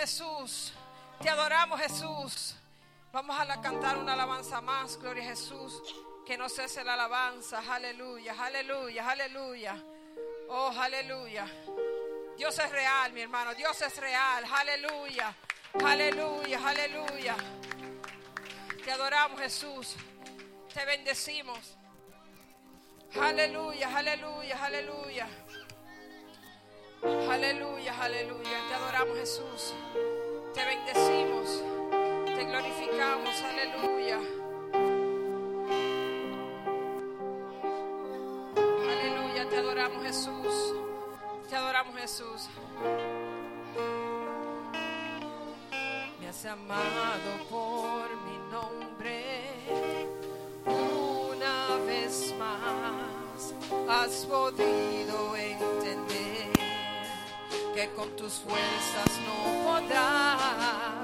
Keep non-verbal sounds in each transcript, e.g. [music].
Jesús. Te adoramos, Jesús. Vamos a cantar una alabanza más, Gloria a Jesús. Que no cese la alabanza. Aleluya, aleluya, aleluya. Oh, aleluya. Dios es real, mi hermano. Dios es real. Aleluya, aleluya, aleluya. Te adoramos, Jesús. Te bendecimos. Aleluya, aleluya, aleluya. Aleluya, aleluya. Te adoramos Jesús. Te bendecimos. Te glorificamos. Aleluya. Aleluya. Te adoramos Jesús. Te adoramos Jesús. Me has amado por mi nombre una vez más. Has podido entender que con tus fuerzas no podrás.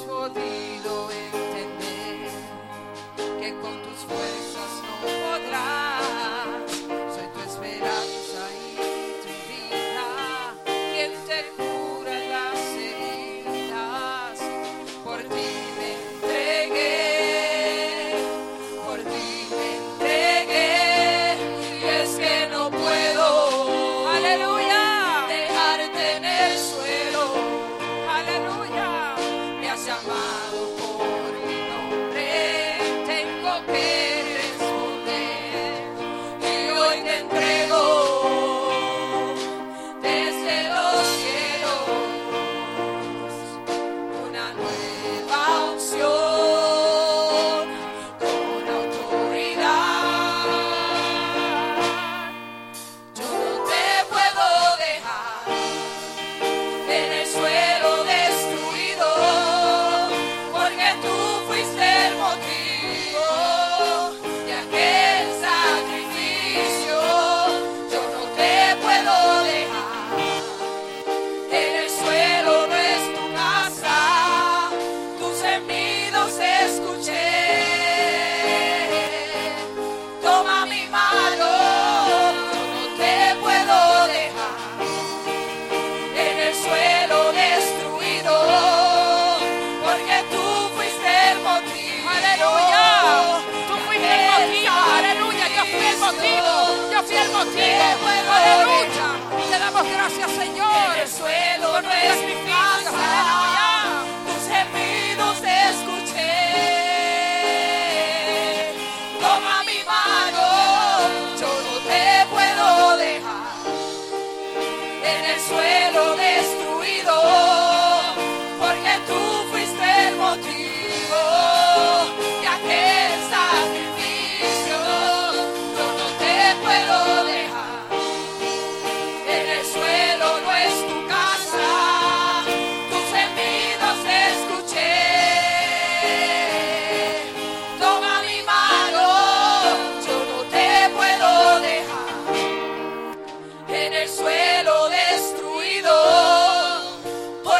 for thee.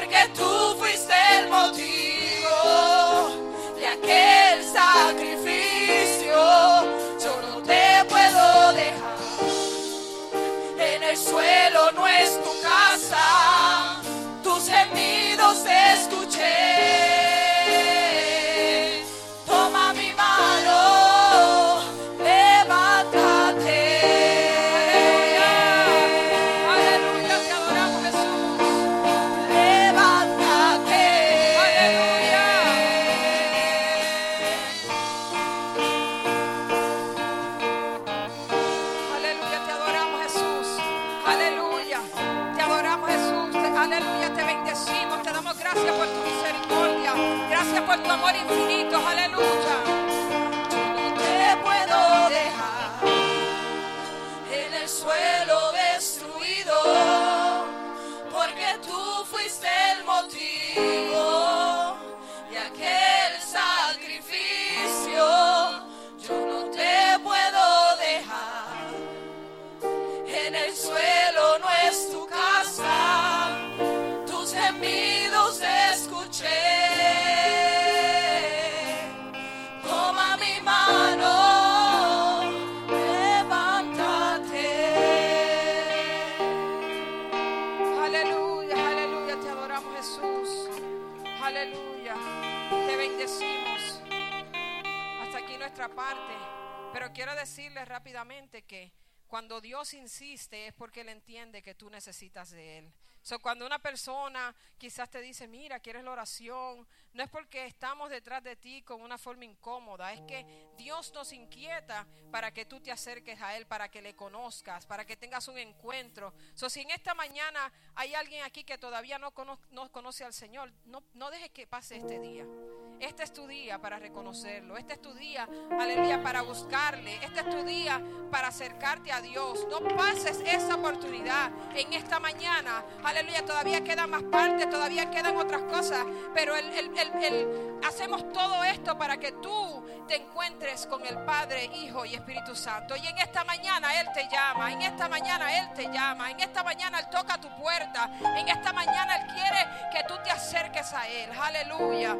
porque tú fuiste el motivo de aquel sacrificio. Yo no te puedo dejar en el suelo. Cuando Dios insiste es porque Él entiende que tú necesitas de Él. So, cuando una persona quizás te dice, mira, quieres la oración, no es porque estamos detrás de ti con una forma incómoda, es que Dios nos inquieta para que tú te acerques a Él, para que le conozcas, para que tengas un encuentro. So, si en esta mañana hay alguien aquí que todavía no, cono- no conoce al Señor, no, no dejes que pase este día. Este es tu día para reconocerlo. Este es tu día, aleluya, para buscarle. Este es tu día para acercarte a Dios. No pases esa oportunidad en esta mañana. Aleluya, todavía quedan más partes, todavía quedan otras cosas. Pero hacemos todo esto para que tú te encuentres con el Padre, Hijo y Espíritu Santo. Y en esta mañana Él te llama. En esta mañana Él te llama. En esta mañana Él toca tu puerta. En esta mañana Él quiere que tú te acerques a Él. Aleluya.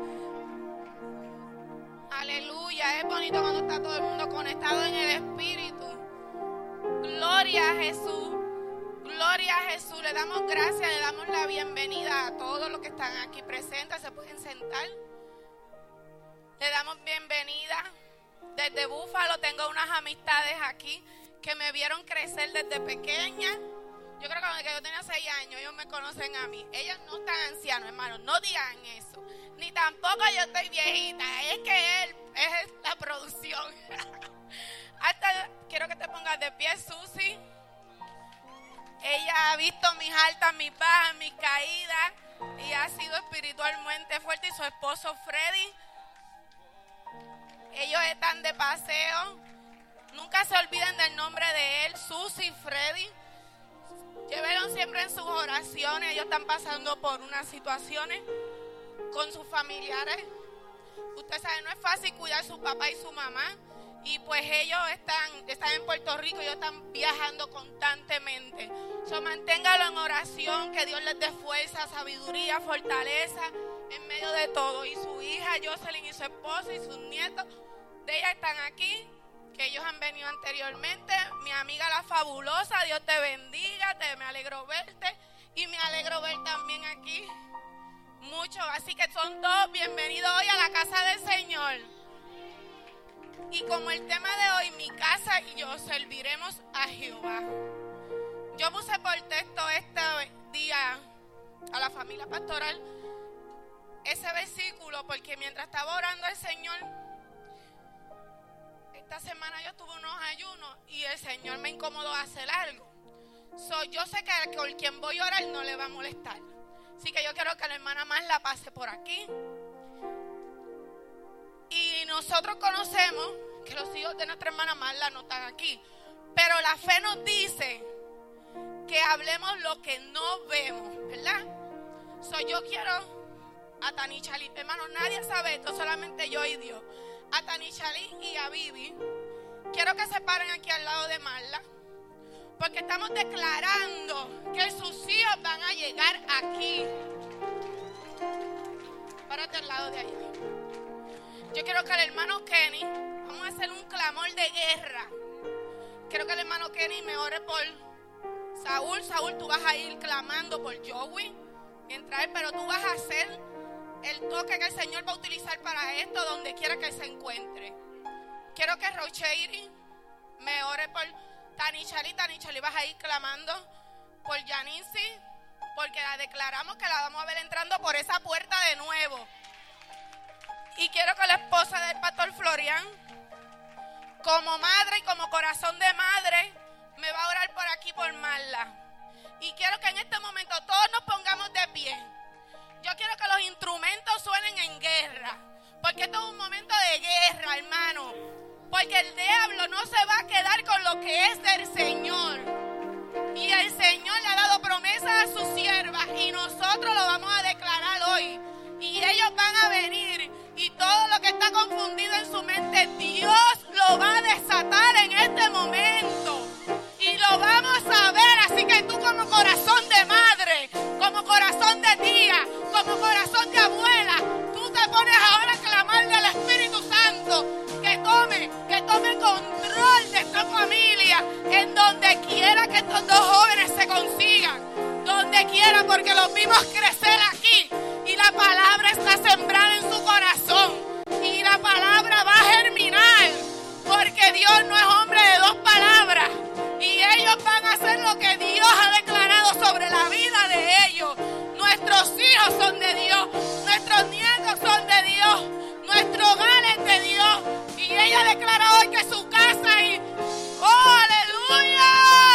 Aleluya, es bonito cuando está todo el mundo conectado en el Espíritu. Gloria a Jesús. Gloria a Jesús. Le damos gracias, le damos la bienvenida a todos los que están aquí presentes. Se pueden sentar. Le damos bienvenida. Desde Búfalo tengo unas amistades aquí que me vieron crecer desde pequeña. Yo creo que que yo tenía seis años, ellos me conocen a mí. Ellos no están ancianos, hermano, no digan eso. Ni tampoco yo estoy viejita, es que él es la producción. [laughs] Hasta quiero que te pongas de pie, Susi. Ella ha visto mis altas, mis bajas, mis caídas y ha sido espiritualmente fuerte. Y su esposo Freddy, ellos están de paseo. Nunca se olviden del nombre de él, Susi y Freddy. Llévenlo siempre en sus oraciones. Ellos están pasando por unas situaciones con sus familiares. Usted sabe, no es fácil cuidar a su papá y su mamá. Y pues ellos están, están en Puerto Rico, ellos están viajando constantemente. So, manténgalo en oración, que Dios les dé fuerza, sabiduría, fortaleza en medio de todo. Y su hija Jocelyn y su esposo y sus nietos de ella están aquí, que ellos han venido anteriormente. Mi amiga la fabulosa, Dios te bendiga, te, me alegro verte. Y me alegro ver también aquí mucho. Así que son todos bienvenidos hoy a la casa del Señor. Y como el tema de hoy, mi casa y yo serviremos a Jehová. Yo puse por texto este día a la familia pastoral ese versículo porque mientras estaba orando al Señor, esta semana yo tuve unos ayunos y el Señor me incomodó a hacer algo. So, yo sé que con quien voy a orar no le va a molestar. Así que yo quiero que la hermana más la pase por aquí. Y nosotros conocemos que los hijos de nuestra hermana Marla no están aquí. Pero la fe nos dice que hablemos lo que no vemos, ¿verdad? So, yo quiero a Tanichali, hermano, nadie sabe esto, solamente yo y Dios. A Tanichali y a Vivi, quiero que se paren aquí al lado de Marla, porque estamos declarando que sus hijos van a llegar aquí. Párate al lado de allá. Yo quiero que el hermano Kenny, vamos a hacer un clamor de guerra. Quiero que el hermano Kenny me ore por Saúl. Saúl, tú vas a ir clamando por Joey mientras él, pero tú vas a hacer el toque que el Señor va a utilizar para esto donde quiera que se encuentre. Quiero que Rocheiri me ore por Tanichali. Tanichali, vas a ir clamando por Yanisi, porque la declaramos que la vamos a ver entrando por esa puerta de nuevo. Y quiero que la esposa del pastor Florian, como madre y como corazón de madre, me va a orar por aquí por Marla. Y quiero que en este momento todos nos pongamos de pie. Yo quiero que los instrumentos suenen en guerra. Porque esto es un momento de guerra, hermano. Porque el diablo no se va a quedar con lo que es del Señor. Y el Señor le ha dado promesas a sus siervas. Y nosotros lo vamos a declarar hoy. Y ellos van a venir confundido en su mente, Dios lo va a desatar en este momento. Y lo vamos a ver. Así que tú como corazón de madre, como corazón de tía, como corazón de abuela, tú te pones ahora a clamarle al Espíritu Santo que tome, que tome control de esta familia en donde quiera que estos dos jóvenes se consigan. Donde quiera porque los vimos crecer aquí y la palabra está sembrada en su corazón y la palabra va a germinar porque Dios no es hombre de dos palabras y ellos van a hacer lo que Dios ha declarado sobre la vida de ellos. Nuestros hijos son de Dios, nuestros nietos son de Dios, nuestro hogar es de Dios y ella declara hoy que su casa y ¡Oh, aleluya!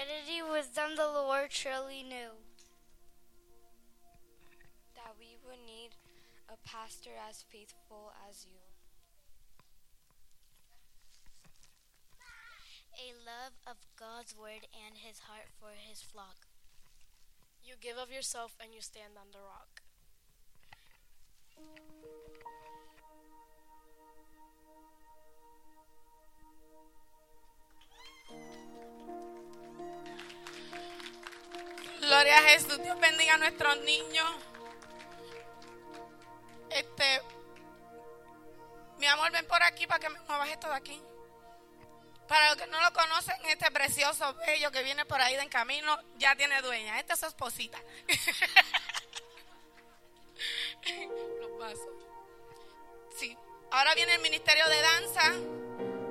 Infinity wisdom the Lord surely knew. That we would need a pastor as faithful as you. A love of God's word and his heart for his flock. You give of yourself and you stand on the rock. Gloria a Jesús. Dios bendiga a nuestros niños. Este, mi amor, ven por aquí para que me muevas esto de aquí. Para los que no lo conocen, este precioso bello que viene por ahí de en camino ya tiene dueña. Esta es su esposita. [laughs] Los pasos. Sí. Ahora viene el ministerio de danza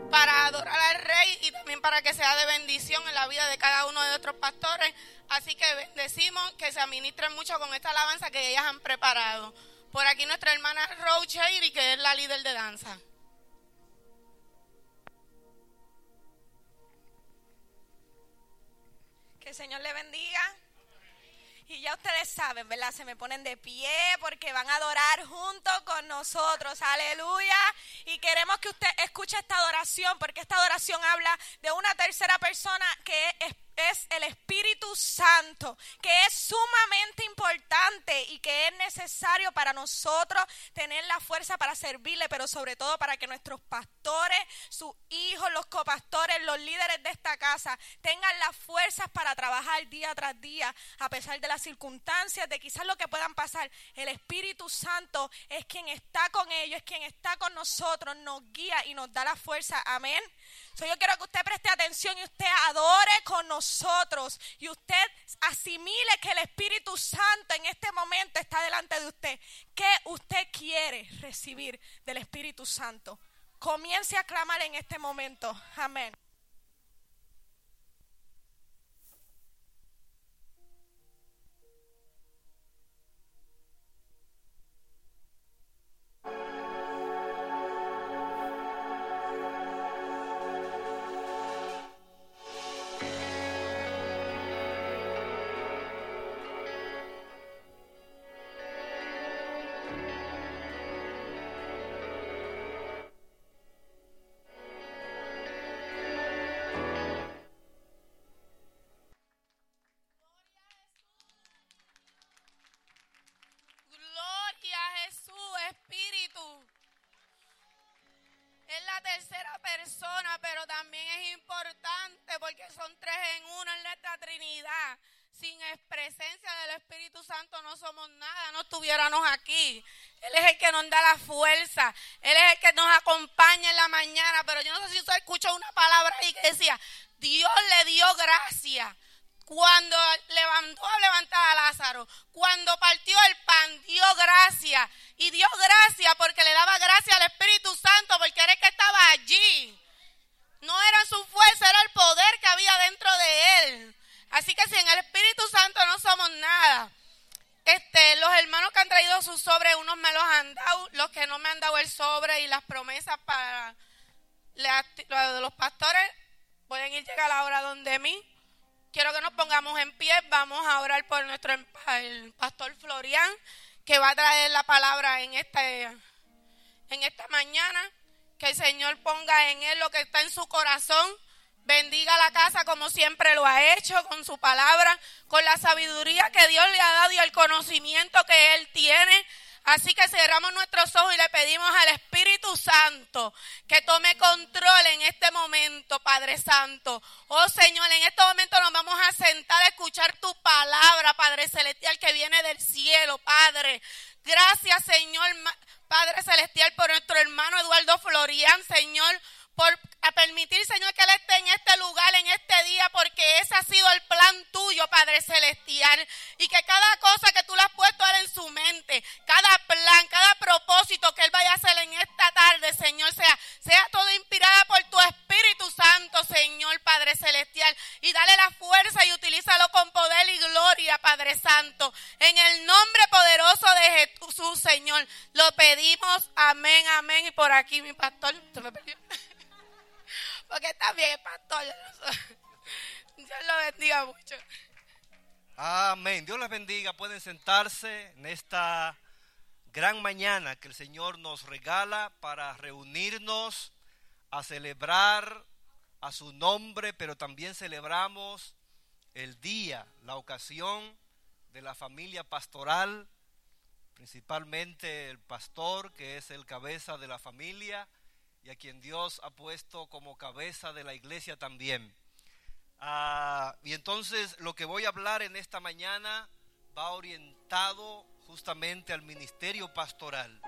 para adorar al rey y también para que sea de bendición en la vida de cada uno de nuestros pastores. Así que decimos que se administren mucho con esta alabanza que ellas han preparado. Por aquí nuestra hermana y que es la líder de danza. Que el Señor le bendiga. Y ya ustedes saben, ¿verdad? Se me ponen de pie porque van a adorar junto con nosotros. Aleluya. Y queremos que usted escuche esta adoración porque esta adoración habla de una tercera persona que es es el Espíritu Santo, que es sumamente importante y que es necesario para nosotros tener la fuerza para servirle, pero sobre todo para que nuestros pastores, sus hijos, los copastores, los líderes de esta casa tengan las fuerzas para trabajar día tras día, a pesar de las circunstancias, de quizás lo que puedan pasar. El Espíritu Santo es quien está con ellos, es quien está con nosotros, nos guía y nos da la fuerza. Amén yo quiero que usted preste atención y usted adore con nosotros y usted asimile que el Espíritu Santo en este momento está delante de usted. ¿Qué usted quiere recibir del Espíritu Santo? Comience a clamar en este momento. Amén. Él es el que nos acompaña en la mañana. Pero yo no sé si usted escuchó una palabra ahí que decía, Dios le dio gracia cuando levantó a levantar a Lázaro, cuando partió el pan, dio gracia. Y dio gracia porque le daba gracia al Espíritu Santo, porque era el que estaba allí. No era su fuerza, era el poder que había dentro de él. Así que sin el Espíritu Santo no somos nada. Este, los hermanos que han traído sus sobres, unos me los han dado, los que no me han dado el sobre y las promesas para los pastores, pueden ir llegar a la hora donde mí. Quiero que nos pongamos en pie, vamos a orar por nuestro el pastor Florian, que va a traer la palabra en este en esta mañana. Que el Señor ponga en él lo que está en su corazón. Bendiga la casa como siempre lo ha hecho, con su palabra, con la sabiduría que Dios le ha dado y el conocimiento que él tiene. Así que cerramos nuestros ojos y le pedimos al Espíritu Santo que tome control en este momento, Padre Santo. Oh Señor, en este momento nos vamos a sentar a escuchar tu palabra, Padre Celestial, que viene del cielo, Padre. Gracias, Señor, Padre Celestial, por nuestro hermano Eduardo Florian, Señor por permitir, Señor, que Él esté en este lugar, en este día, porque ese ha sido el plan tuyo, Padre Celestial. Y que cada cosa que tú le has puesto a Él en su mente, cada plan, cada propósito que Él vaya a hacer en esta tarde, Señor, sea, sea todo inspirada por tu Espíritu Santo, Señor, Padre Celestial. Y dale la fuerza y utilízalo con poder y gloria, Padre Santo. En el nombre poderoso de Jesús, Señor, lo pedimos. Amén, amén. Y por aquí mi pastor, se me perdió. Porque está bien, pastor. Dios lo bendiga mucho. Amén. Dios les bendiga. Pueden sentarse en esta gran mañana que el Señor nos regala para reunirnos a celebrar a su nombre, pero también celebramos el día, la ocasión de la familia pastoral, principalmente el pastor que es el cabeza de la familia y a quien Dios ha puesto como cabeza de la iglesia también. Ah, y entonces lo que voy a hablar en esta mañana va orientado justamente al ministerio pastoral.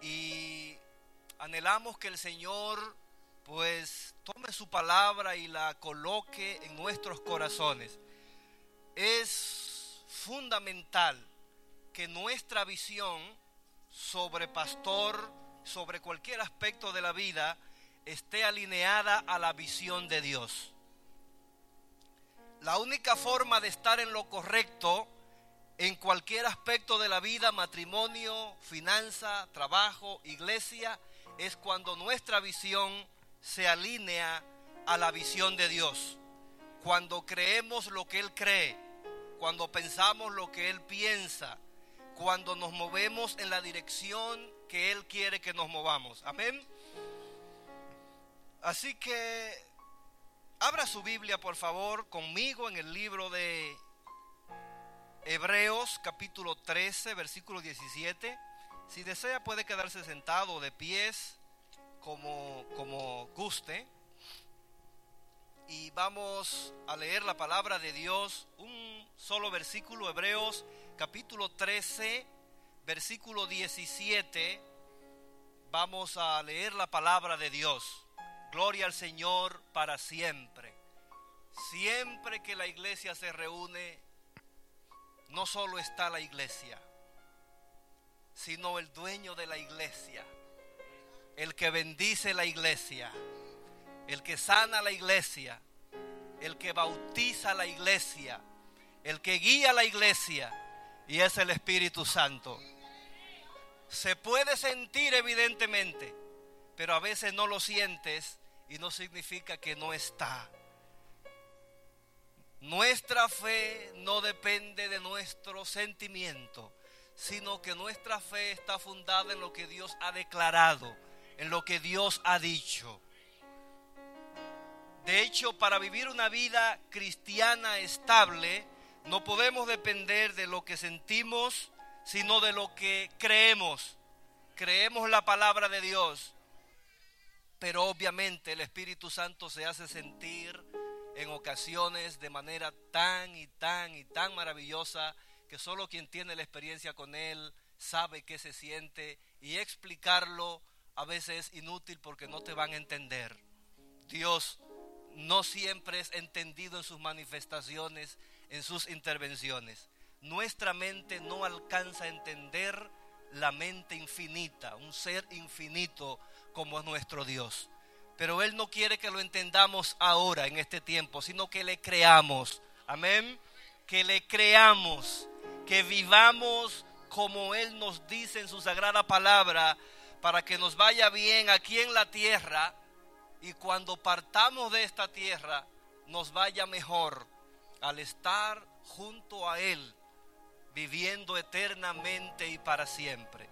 Y anhelamos que el Señor pues tome su palabra y la coloque en nuestros corazones. Es fundamental que nuestra visión sobre pastor sobre cualquier aspecto de la vida esté alineada a la visión de Dios. La única forma de estar en lo correcto en cualquier aspecto de la vida, matrimonio, finanza, trabajo, iglesia, es cuando nuestra visión se alinea a la visión de Dios. Cuando creemos lo que Él cree, cuando pensamos lo que Él piensa, cuando nos movemos en la dirección que Él quiere que nos movamos. Amén. Así que abra su Biblia, por favor, conmigo en el libro de Hebreos capítulo 13, versículo 17. Si desea puede quedarse sentado de pies como, como guste. Y vamos a leer la palabra de Dios, un solo versículo, Hebreos capítulo 13, versículo 17, vamos a leer la palabra de Dios. Gloria al Señor para siempre. Siempre que la iglesia se reúne, no solo está la iglesia, sino el dueño de la iglesia, el que bendice la iglesia, el que sana la iglesia, el que bautiza la iglesia, el que guía la iglesia, y es el Espíritu Santo. Se puede sentir evidentemente, pero a veces no lo sientes y no significa que no está. Nuestra fe no depende de nuestro sentimiento, sino que nuestra fe está fundada en lo que Dios ha declarado, en lo que Dios ha dicho. De hecho, para vivir una vida cristiana estable, no podemos depender de lo que sentimos, sino de lo que creemos. Creemos la palabra de Dios, pero obviamente el Espíritu Santo se hace sentir en ocasiones de manera tan y tan y tan maravillosa que solo quien tiene la experiencia con Él sabe qué se siente y explicarlo a veces es inútil porque no te van a entender. Dios no siempre es entendido en sus manifestaciones en sus intervenciones. Nuestra mente no alcanza a entender la mente infinita, un ser infinito como es nuestro Dios. Pero Él no quiere que lo entendamos ahora, en este tiempo, sino que le creamos. Amén. Que le creamos, que vivamos como Él nos dice en su sagrada palabra, para que nos vaya bien aquí en la tierra y cuando partamos de esta tierra nos vaya mejor al estar junto a Él, viviendo eternamente y para siempre.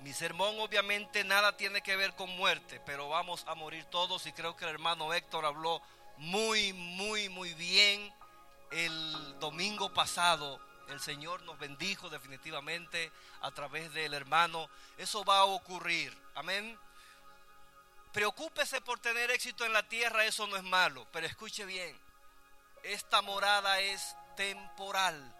Mi sermón obviamente nada tiene que ver con muerte, pero vamos a morir todos y creo que el hermano Héctor habló muy, muy, muy bien el domingo pasado. El Señor nos bendijo definitivamente a través del hermano. Eso va a ocurrir. Amén. Preocúpese por tener éxito en la tierra, eso no es malo, pero escuche bien, esta morada es temporal.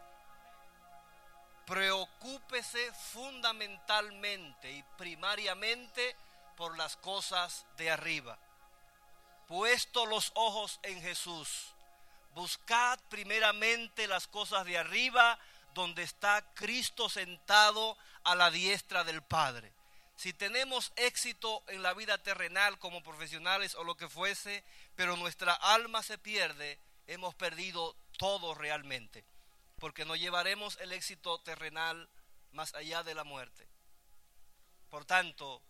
Preocúpese fundamentalmente y primariamente por las cosas de arriba. Puesto los ojos en Jesús, buscad primeramente las cosas de arriba, donde está Cristo sentado a la diestra del Padre si tenemos éxito en la vida terrenal como profesionales o lo que fuese, pero nuestra alma se pierde, hemos perdido todo realmente, porque no llevaremos el éxito terrenal más allá de la muerte. Por tanto,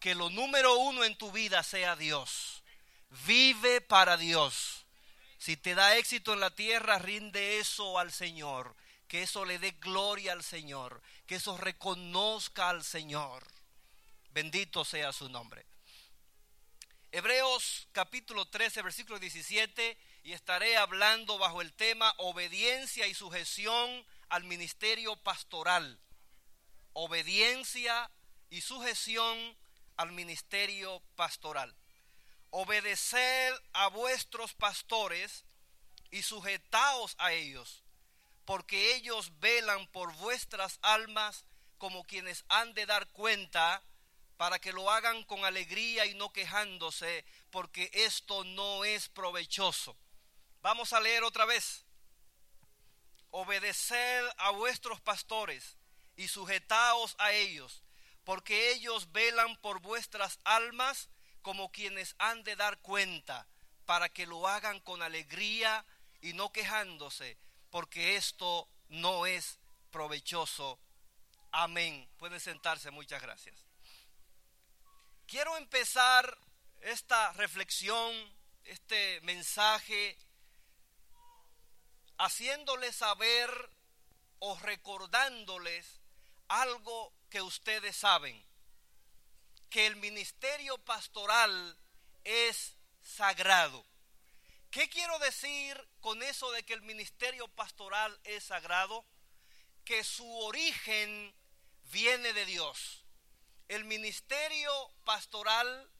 que lo número uno en tu vida sea Dios. Vive para Dios. Si te da éxito en la tierra, rinde eso al Señor. Que eso le dé gloria al Señor. Que eso reconozca al Señor. Bendito sea su nombre. Hebreos capítulo 13, versículo 17, y estaré hablando bajo el tema obediencia y sujeción al ministerio pastoral. Obediencia y sujeción al ministerio pastoral. Obedeced a vuestros pastores y sujetaos a ellos, porque ellos velan por vuestras almas como quienes han de dar cuenta para que lo hagan con alegría y no quejándose, porque esto no es provechoso. Vamos a leer otra vez. Obedeced a vuestros pastores y sujetaos a ellos, porque ellos velan por vuestras almas como quienes han de dar cuenta, para que lo hagan con alegría y no quejándose, porque esto no es provechoso. Amén. Pueden sentarse, muchas gracias. Quiero empezar esta reflexión, este mensaje, haciéndoles saber o recordándoles algo que ustedes saben, que el ministerio pastoral es sagrado. ¿Qué quiero decir con eso de que el ministerio pastoral es sagrado? Que su origen viene de Dios. El ministerio pastoral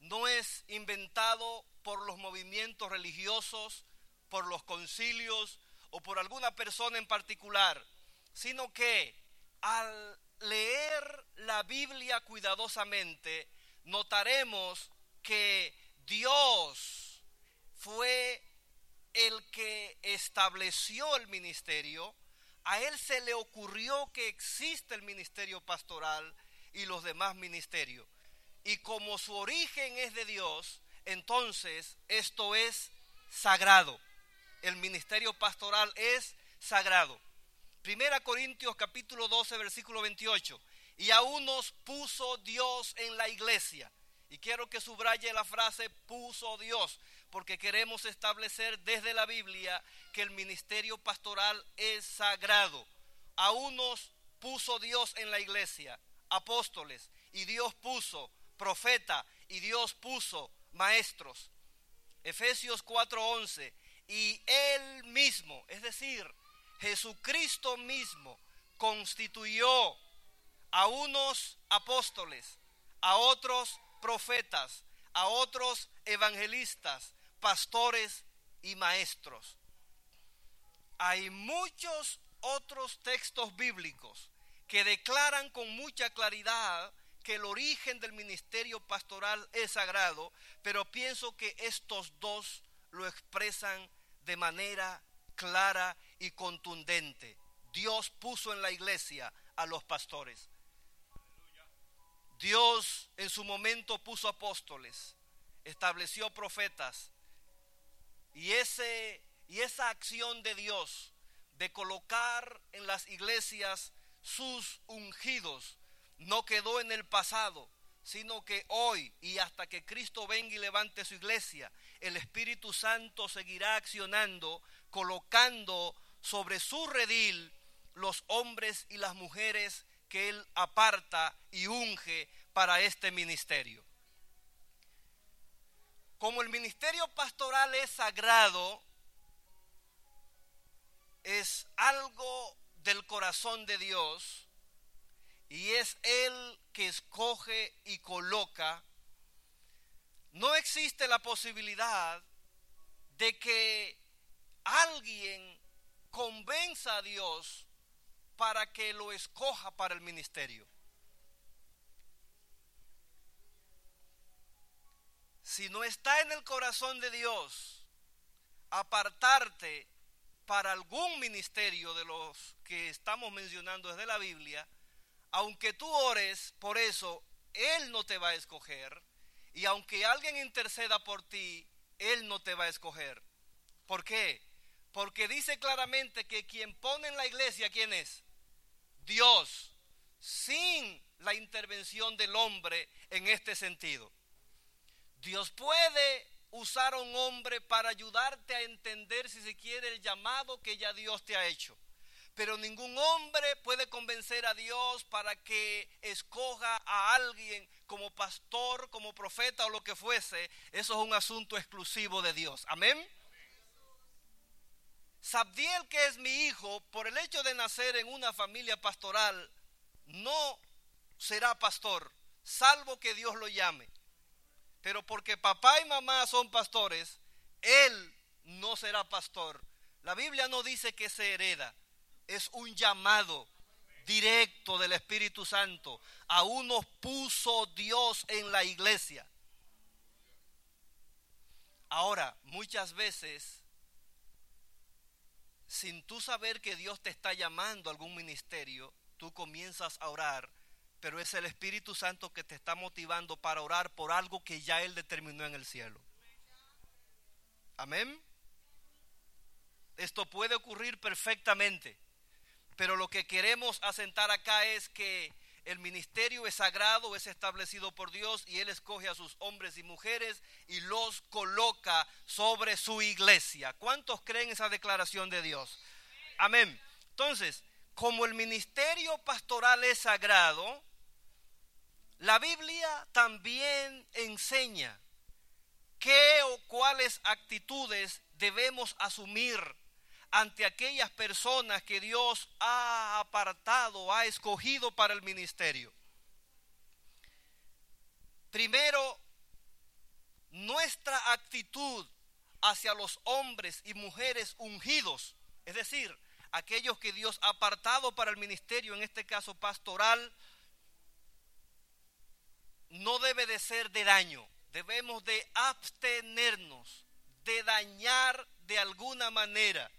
no es inventado por los movimientos religiosos, por los concilios o por alguna persona en particular, sino que al leer la Biblia cuidadosamente, notaremos que Dios fue el que estableció el ministerio, a él se le ocurrió que existe el ministerio pastoral, y los demás ministerios. Y como su origen es de Dios, entonces esto es sagrado. El ministerio pastoral es sagrado. Primera Corintios capítulo 12 versículo 28. Y aún nos puso Dios en la iglesia. Y quiero que subraye la frase puso Dios, porque queremos establecer desde la Biblia que el ministerio pastoral es sagrado. Aún nos puso Dios en la iglesia apóstoles y Dios puso profeta y Dios puso maestros. Efesios 4:11. Y él mismo, es decir, Jesucristo mismo, constituyó a unos apóstoles, a otros profetas, a otros evangelistas, pastores y maestros. Hay muchos otros textos bíblicos que declaran con mucha claridad que el origen del ministerio pastoral es sagrado, pero pienso que estos dos lo expresan de manera clara y contundente. Dios puso en la iglesia a los pastores. Dios en su momento puso apóstoles, estableció profetas. Y, ese, y esa acción de Dios de colocar en las iglesias sus ungidos no quedó en el pasado, sino que hoy y hasta que Cristo venga y levante su iglesia, el Espíritu Santo seguirá accionando, colocando sobre su redil los hombres y las mujeres que Él aparta y unge para este ministerio. Como el ministerio pastoral es sagrado, es algo del corazón de Dios y es Él que escoge y coloca, no existe la posibilidad de que alguien convenza a Dios para que lo escoja para el ministerio. Si no está en el corazón de Dios apartarte para algún ministerio de los que estamos mencionando desde la Biblia, aunque tú ores por eso, Él no te va a escoger. Y aunque alguien interceda por ti, Él no te va a escoger. ¿Por qué? Porque dice claramente que quien pone en la iglesia, ¿quién es? Dios, sin la intervención del hombre en este sentido. Dios puede usar a un hombre para ayudarte a entender, si se quiere, el llamado que ya Dios te ha hecho. Pero ningún hombre puede convencer a Dios para que escoja a alguien como pastor, como profeta o lo que fuese. Eso es un asunto exclusivo de Dios. Amén. Sabdiel, que es mi hijo, por el hecho de nacer en una familia pastoral, no será pastor, salvo que Dios lo llame. Pero porque papá y mamá son pastores, él no será pastor. La Biblia no dice que se hereda, es un llamado directo del Espíritu Santo. Aún nos puso Dios en la iglesia. Ahora, muchas veces sin tú saber que Dios te está llamando a algún ministerio, tú comienzas a orar, pero es el Espíritu Santo que te está motivando para orar por algo que ya Él determinó en el cielo. Amén. Esto puede ocurrir perfectamente, pero lo que queremos asentar acá es que el ministerio es sagrado, es establecido por Dios y Él escoge a sus hombres y mujeres y los coloca sobre su iglesia. ¿Cuántos creen esa declaración de Dios? Amén. Entonces, como el ministerio pastoral es sagrado, la Biblia también enseña qué o cuáles actitudes debemos asumir ante aquellas personas que Dios ha apartado, ha escogido para el ministerio. Primero, nuestra actitud hacia los hombres y mujeres ungidos, es decir, aquellos que Dios ha apartado para el ministerio, en este caso pastoral, no debe de ser de daño. Debemos de abstenernos de dañar de alguna manera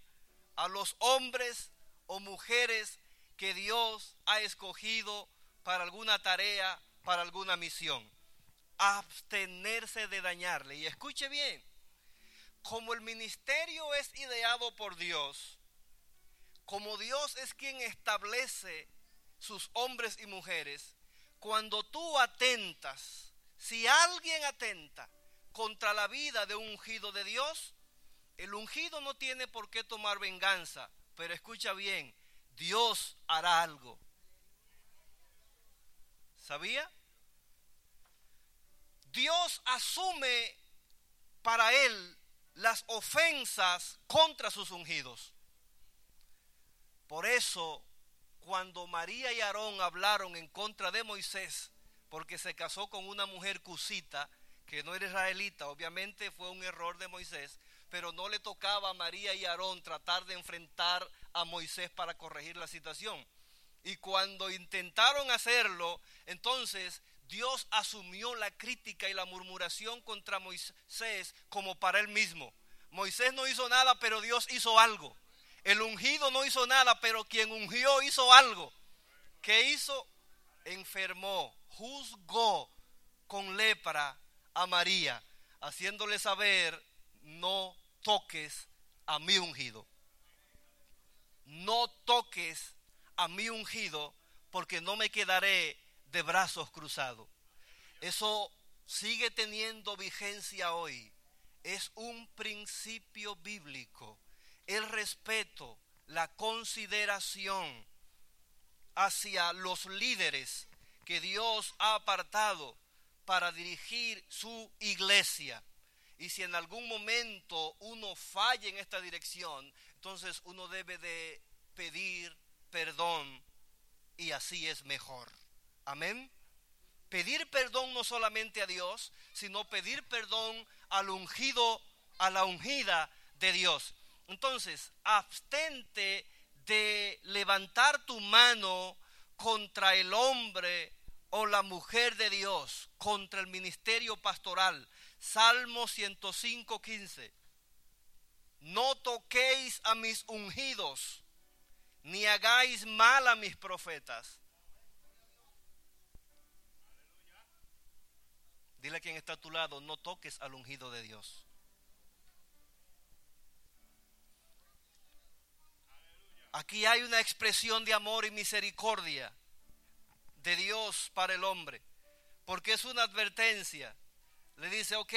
a los hombres o mujeres que Dios ha escogido para alguna tarea, para alguna misión. Abstenerse de dañarle. Y escuche bien, como el ministerio es ideado por Dios, como Dios es quien establece sus hombres y mujeres, cuando tú atentas, si alguien atenta contra la vida de un ungido de Dios, el ungido no tiene por qué tomar venganza, pero escucha bien, Dios hará algo. ¿Sabía? Dios asume para él las ofensas contra sus ungidos. Por eso, cuando María y Aarón hablaron en contra de Moisés, porque se casó con una mujer cusita, que no era israelita, obviamente fue un error de Moisés, pero no le tocaba a María y Aarón tratar de enfrentar a Moisés para corregir la situación. Y cuando intentaron hacerlo, entonces Dios asumió la crítica y la murmuración contra Moisés como para él mismo. Moisés no hizo nada, pero Dios hizo algo. El ungido no hizo nada, pero quien ungió hizo algo. ¿Qué hizo? Enfermó, juzgó con lepra a María, haciéndole saber no toques a mi ungido. No toques a mi ungido porque no me quedaré de brazos cruzados. Eso sigue teniendo vigencia hoy. Es un principio bíblico. El respeto la consideración hacia los líderes que Dios ha apartado para dirigir su iglesia. Y si en algún momento uno falla en esta dirección, entonces uno debe de pedir perdón y así es mejor. Amén. Pedir perdón no solamente a Dios, sino pedir perdón al ungido, a la ungida de Dios. Entonces, abstente de levantar tu mano contra el hombre o la mujer de Dios, contra el ministerio pastoral. Salmo 105, 15. No toquéis a mis ungidos, ni hagáis mal a mis profetas. Dile a quien está a tu lado, no toques al ungido de Dios. Aquí hay una expresión de amor y misericordia de Dios para el hombre, porque es una advertencia. Le dice, ok,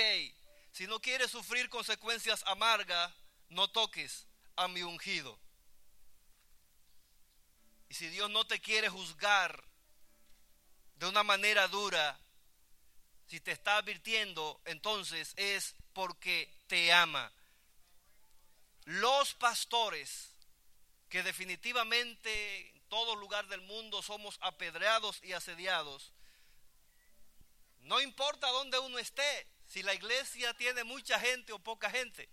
si no quieres sufrir consecuencias amargas, no toques a mi ungido. Y si Dios no te quiere juzgar de una manera dura, si te está advirtiendo, entonces es porque te ama. Los pastores que definitivamente en todo lugar del mundo somos apedreados y asediados, no importa dónde uno esté, si la iglesia tiene mucha gente o poca gente.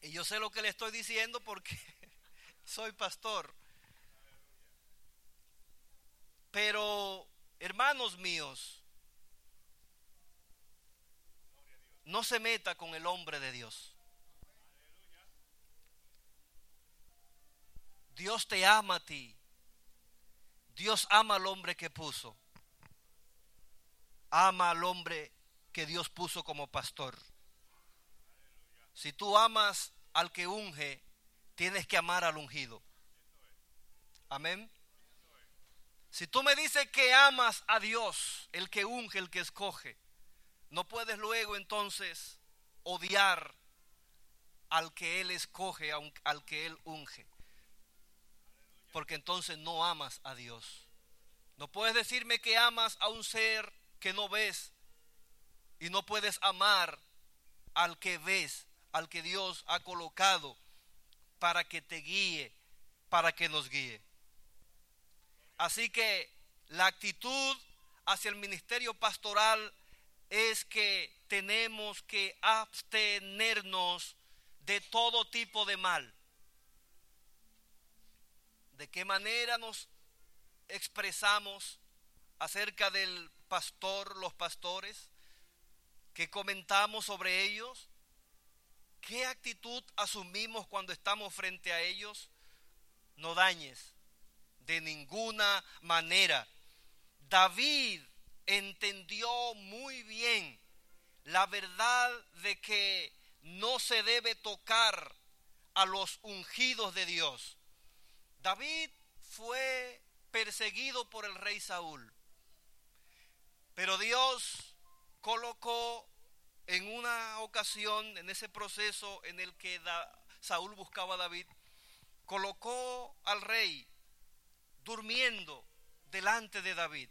Y yo sé lo que le estoy diciendo porque [laughs] soy pastor. Pero, hermanos míos, no se meta con el hombre de Dios. Dios te ama a ti. Dios ama al hombre que puso. Ama al hombre que Dios puso como pastor. Si tú amas al que unge, tienes que amar al ungido. Amén. Si tú me dices que amas a Dios, el que unge, el que escoge, no puedes luego entonces odiar al que Él escoge, al que Él unge porque entonces no amas a Dios. No puedes decirme que amas a un ser que no ves y no puedes amar al que ves, al que Dios ha colocado para que te guíe, para que nos guíe. Así que la actitud hacia el ministerio pastoral es que tenemos que abstenernos de todo tipo de mal de qué manera nos expresamos acerca del pastor, los pastores, qué comentamos sobre ellos, qué actitud asumimos cuando estamos frente a ellos. No dañes de ninguna manera. David entendió muy bien la verdad de que no se debe tocar a los ungidos de Dios. David fue perseguido por el rey Saúl, pero Dios colocó en una ocasión, en ese proceso en el que Saúl buscaba a David, colocó al rey durmiendo delante de David.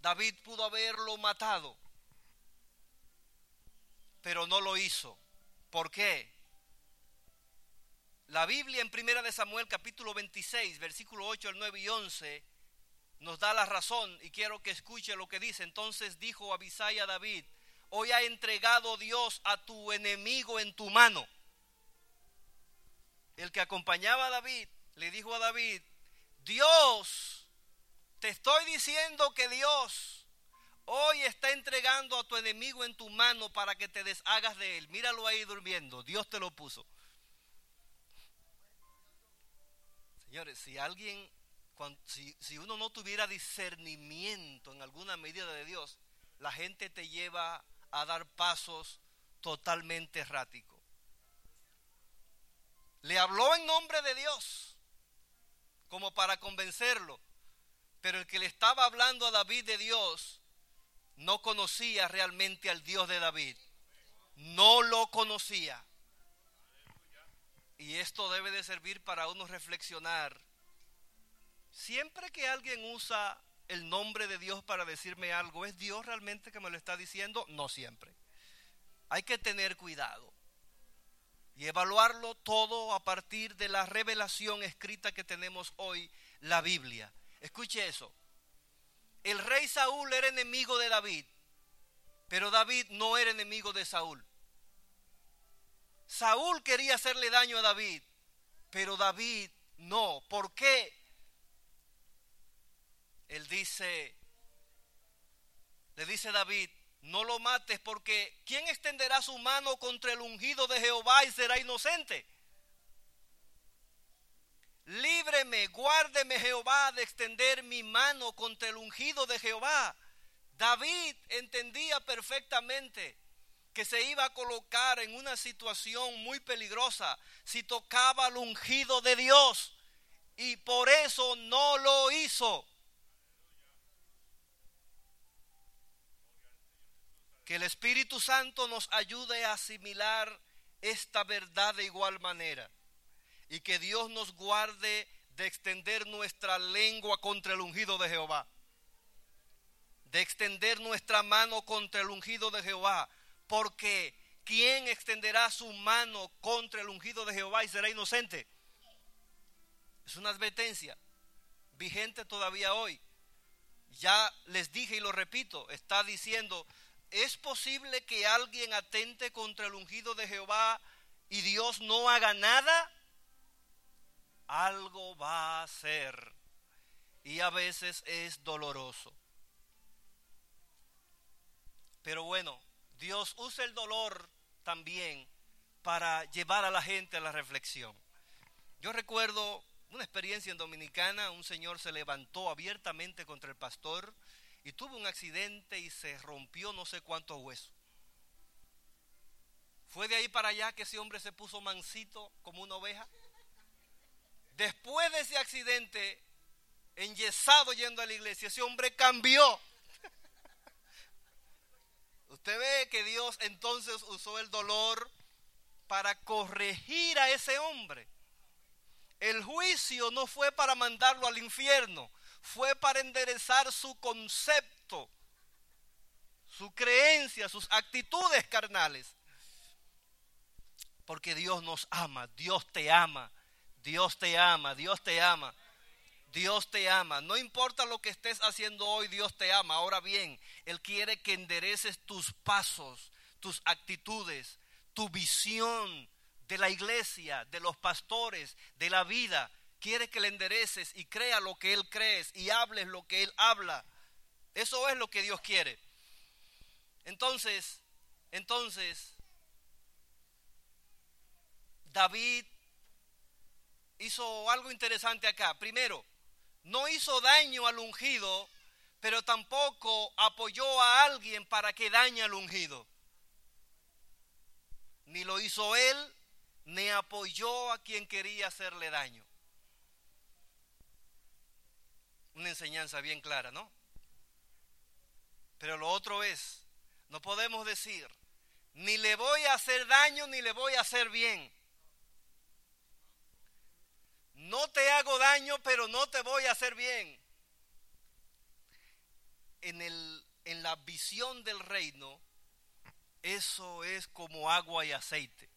David pudo haberlo matado, pero no lo hizo. ¿Por qué? La Biblia en Primera de Samuel capítulo 26, versículo 8 al 9 y 11 nos da la razón y quiero que escuche lo que dice. Entonces dijo Abisai a David, hoy ha entregado Dios a tu enemigo en tu mano. El que acompañaba a David le dijo a David, Dios, te estoy diciendo que Dios hoy está entregando a tu enemigo en tu mano para que te deshagas de él. Míralo ahí durmiendo, Dios te lo puso. Señores, si alguien, si, uno no tuviera discernimiento en alguna medida de Dios, la gente te lleva a dar pasos totalmente erráticos. Le habló en nombre de Dios, como para convencerlo, pero el que le estaba hablando a David de Dios no conocía realmente al Dios de David. No lo conocía. Y esto debe de servir para uno reflexionar, siempre que alguien usa el nombre de Dios para decirme algo, ¿es Dios realmente que me lo está diciendo? No siempre. Hay que tener cuidado y evaluarlo todo a partir de la revelación escrita que tenemos hoy, la Biblia. Escuche eso. El rey Saúl era enemigo de David, pero David no era enemigo de Saúl. Saúl quería hacerle daño a David, pero David no. ¿Por qué? Él dice, le dice David, no lo mates porque ¿quién extenderá su mano contra el ungido de Jehová y será inocente? Líbreme, guárdeme Jehová de extender mi mano contra el ungido de Jehová. David entendía perfectamente que se iba a colocar en una situación muy peligrosa si tocaba al ungido de Dios. Y por eso no lo hizo. Que el Espíritu Santo nos ayude a asimilar esta verdad de igual manera. Y que Dios nos guarde de extender nuestra lengua contra el ungido de Jehová. De extender nuestra mano contra el ungido de Jehová. Porque ¿quién extenderá su mano contra el ungido de Jehová y será inocente? Es una advertencia vigente todavía hoy. Ya les dije y lo repito, está diciendo, ¿Es posible que alguien atente contra el ungido de Jehová y Dios no haga nada? Algo va a hacer. Y a veces es doloroso. Pero bueno, Dios usa el dolor también para llevar a la gente a la reflexión. Yo recuerdo una experiencia en Dominicana, un señor se levantó abiertamente contra el pastor y tuvo un accidente y se rompió no sé cuántos huesos. Fue de ahí para allá que ese hombre se puso mansito como una oveja. Después de ese accidente, enyesado yendo a la iglesia, ese hombre cambió. Usted ve que Dios entonces usó el dolor para corregir a ese hombre. El juicio no fue para mandarlo al infierno, fue para enderezar su concepto, su creencia, sus actitudes carnales. Porque Dios nos ama, Dios te ama, Dios te ama, Dios te ama. Dios te ama. No importa lo que estés haciendo hoy, Dios te ama. Ahora bien, Él quiere que endereces tus pasos, tus actitudes, tu visión de la iglesia, de los pastores, de la vida quiere que le endereces y crea lo que Él crees y hables lo que Él habla. Eso es lo que Dios quiere. Entonces, entonces, David hizo algo interesante acá. Primero, no hizo daño al ungido, pero tampoco apoyó a alguien para que dañe al ungido. Ni lo hizo él, ni apoyó a quien quería hacerle daño. una enseñanza bien clara, ¿no? Pero lo otro es, no podemos decir, ni le voy a hacer daño ni le voy a hacer bien. No te hago daño, pero no te voy a hacer bien. En, el, en la visión del reino, eso es como agua y aceite.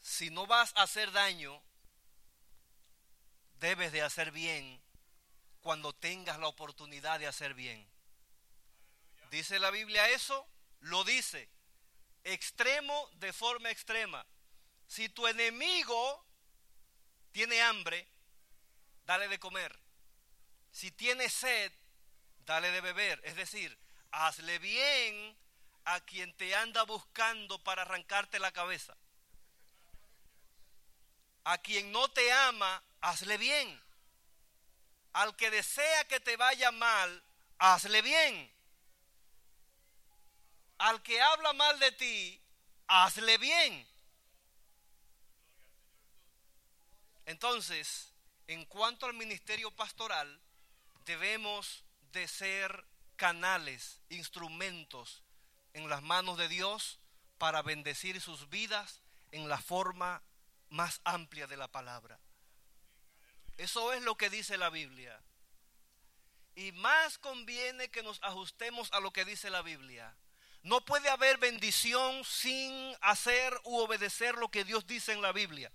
Si no vas a hacer daño, debes de hacer bien cuando tengas la oportunidad de hacer bien. ¿Dice la Biblia eso? Lo dice. Extremo de forma extrema. Si tu enemigo tiene hambre, dale de comer. Si tiene sed, dale de beber. Es decir, hazle bien a quien te anda buscando para arrancarte la cabeza. A quien no te ama, hazle bien. Al que desea que te vaya mal, hazle bien. Al que habla mal de ti, hazle bien. Entonces, en cuanto al ministerio pastoral, debemos de ser canales, instrumentos en las manos de Dios para bendecir sus vidas en la forma más amplia de la palabra. Eso es lo que dice la Biblia. Y más conviene que nos ajustemos a lo que dice la Biblia. No puede haber bendición sin hacer u obedecer lo que Dios dice en la Biblia.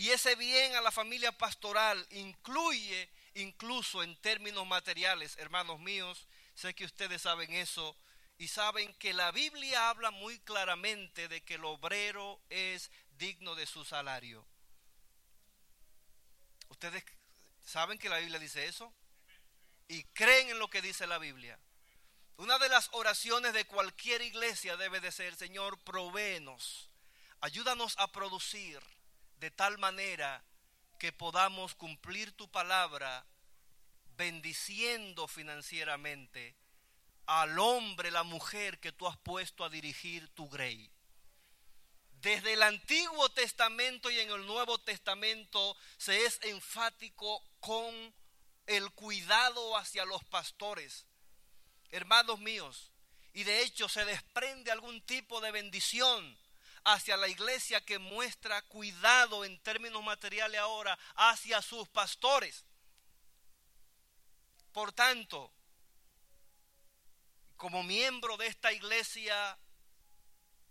Y ese bien a la familia pastoral incluye incluso en términos materiales, hermanos míos, sé que ustedes saben eso y saben que la Biblia habla muy claramente de que el obrero es digno de su salario. ¿Ustedes saben que la Biblia dice eso? Y creen en lo que dice la Biblia. Una de las oraciones de cualquier iglesia debe de ser, Señor, provéenos, ayúdanos a producir de tal manera que podamos cumplir tu palabra bendiciendo financieramente al hombre, la mujer que tú has puesto a dirigir tu grey. Desde el Antiguo Testamento y en el Nuevo Testamento se es enfático con el cuidado hacia los pastores hermanos míos, y de hecho se desprende algún tipo de bendición hacia la iglesia que muestra cuidado en términos materiales ahora hacia sus pastores. Por tanto, como miembro de esta iglesia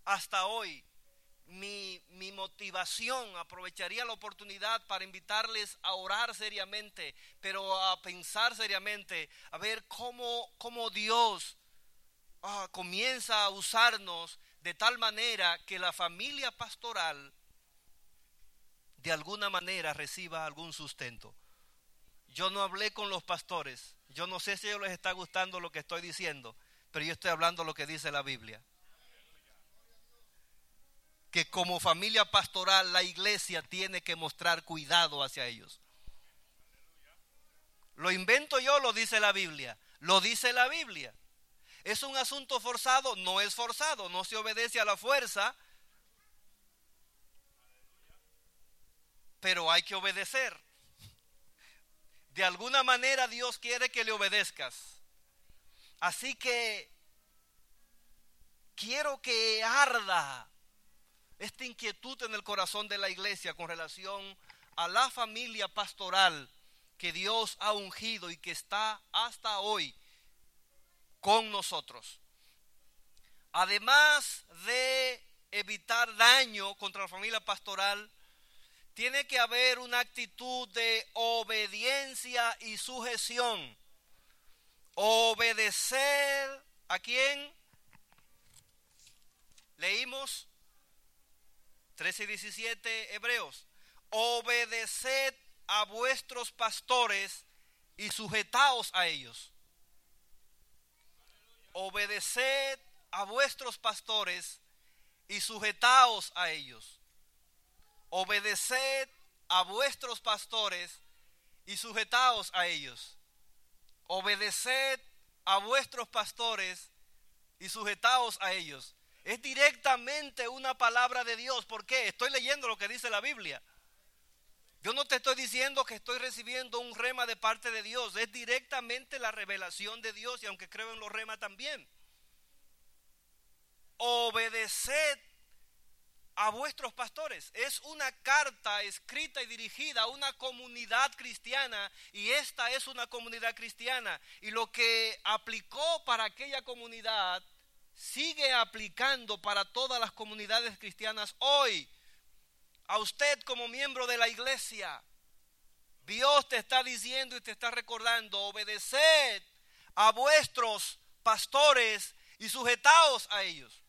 hasta hoy, mi, motivación, aprovecharía la oportunidad para invitarles a orar seriamente, pero a pensar seriamente, a ver cómo, cómo Dios ah, comienza a usarnos de tal manera que la familia pastoral de alguna manera reciba algún sustento. Yo no hablé con los pastores, yo no sé si ellos les está gustando lo que estoy diciendo, pero yo estoy hablando lo que dice la Biblia que como familia pastoral la iglesia tiene que mostrar cuidado hacia ellos. Lo invento yo, lo dice la Biblia. Lo dice la Biblia. ¿Es un asunto forzado? No es forzado, no se obedece a la fuerza. Pero hay que obedecer. De alguna manera Dios quiere que le obedezcas. Así que quiero que arda esta inquietud en el corazón de la iglesia con relación a la familia pastoral que Dios ha ungido y que está hasta hoy con nosotros. Además de evitar daño contra la familia pastoral, tiene que haber una actitud de obediencia y sujeción. Obedecer a quién? Leímos 13 y 17 Hebreos, obedeced a vuestros pastores y sujetaos a ellos. Obedeced a vuestros pastores y sujetaos a ellos. Obedeced a vuestros pastores y sujetaos a ellos. Obedeced a vuestros pastores y sujetaos a ellos. Es directamente una palabra de Dios. ¿Por qué? Estoy leyendo lo que dice la Biblia. Yo no te estoy diciendo que estoy recibiendo un rema de parte de Dios. Es directamente la revelación de Dios y aunque creo en los remas también. Obedeced a vuestros pastores. Es una carta escrita y dirigida a una comunidad cristiana y esta es una comunidad cristiana. Y lo que aplicó para aquella comunidad sigue aplicando para todas las comunidades cristianas hoy. A usted como miembro de la iglesia, Dios te está diciendo y te está recordando, obedeced a vuestros pastores y sujetaos a ellos.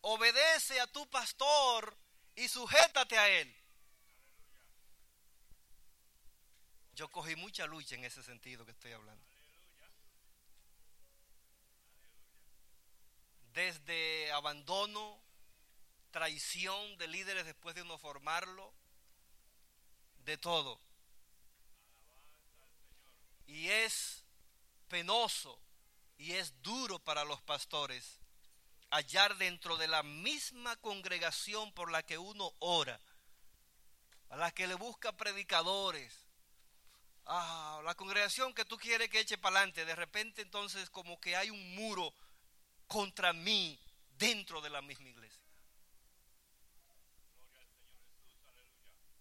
Obedece a tu pastor y sujétate a él. Yo cogí mucha lucha en ese sentido que estoy hablando. Desde abandono, traición de líderes después de uno formarlo, de todo. Y es penoso y es duro para los pastores hallar dentro de la misma congregación por la que uno ora, a la que le busca predicadores, ah, la congregación que tú quieres que eche para adelante, de repente entonces como que hay un muro contra mí dentro de la misma iglesia.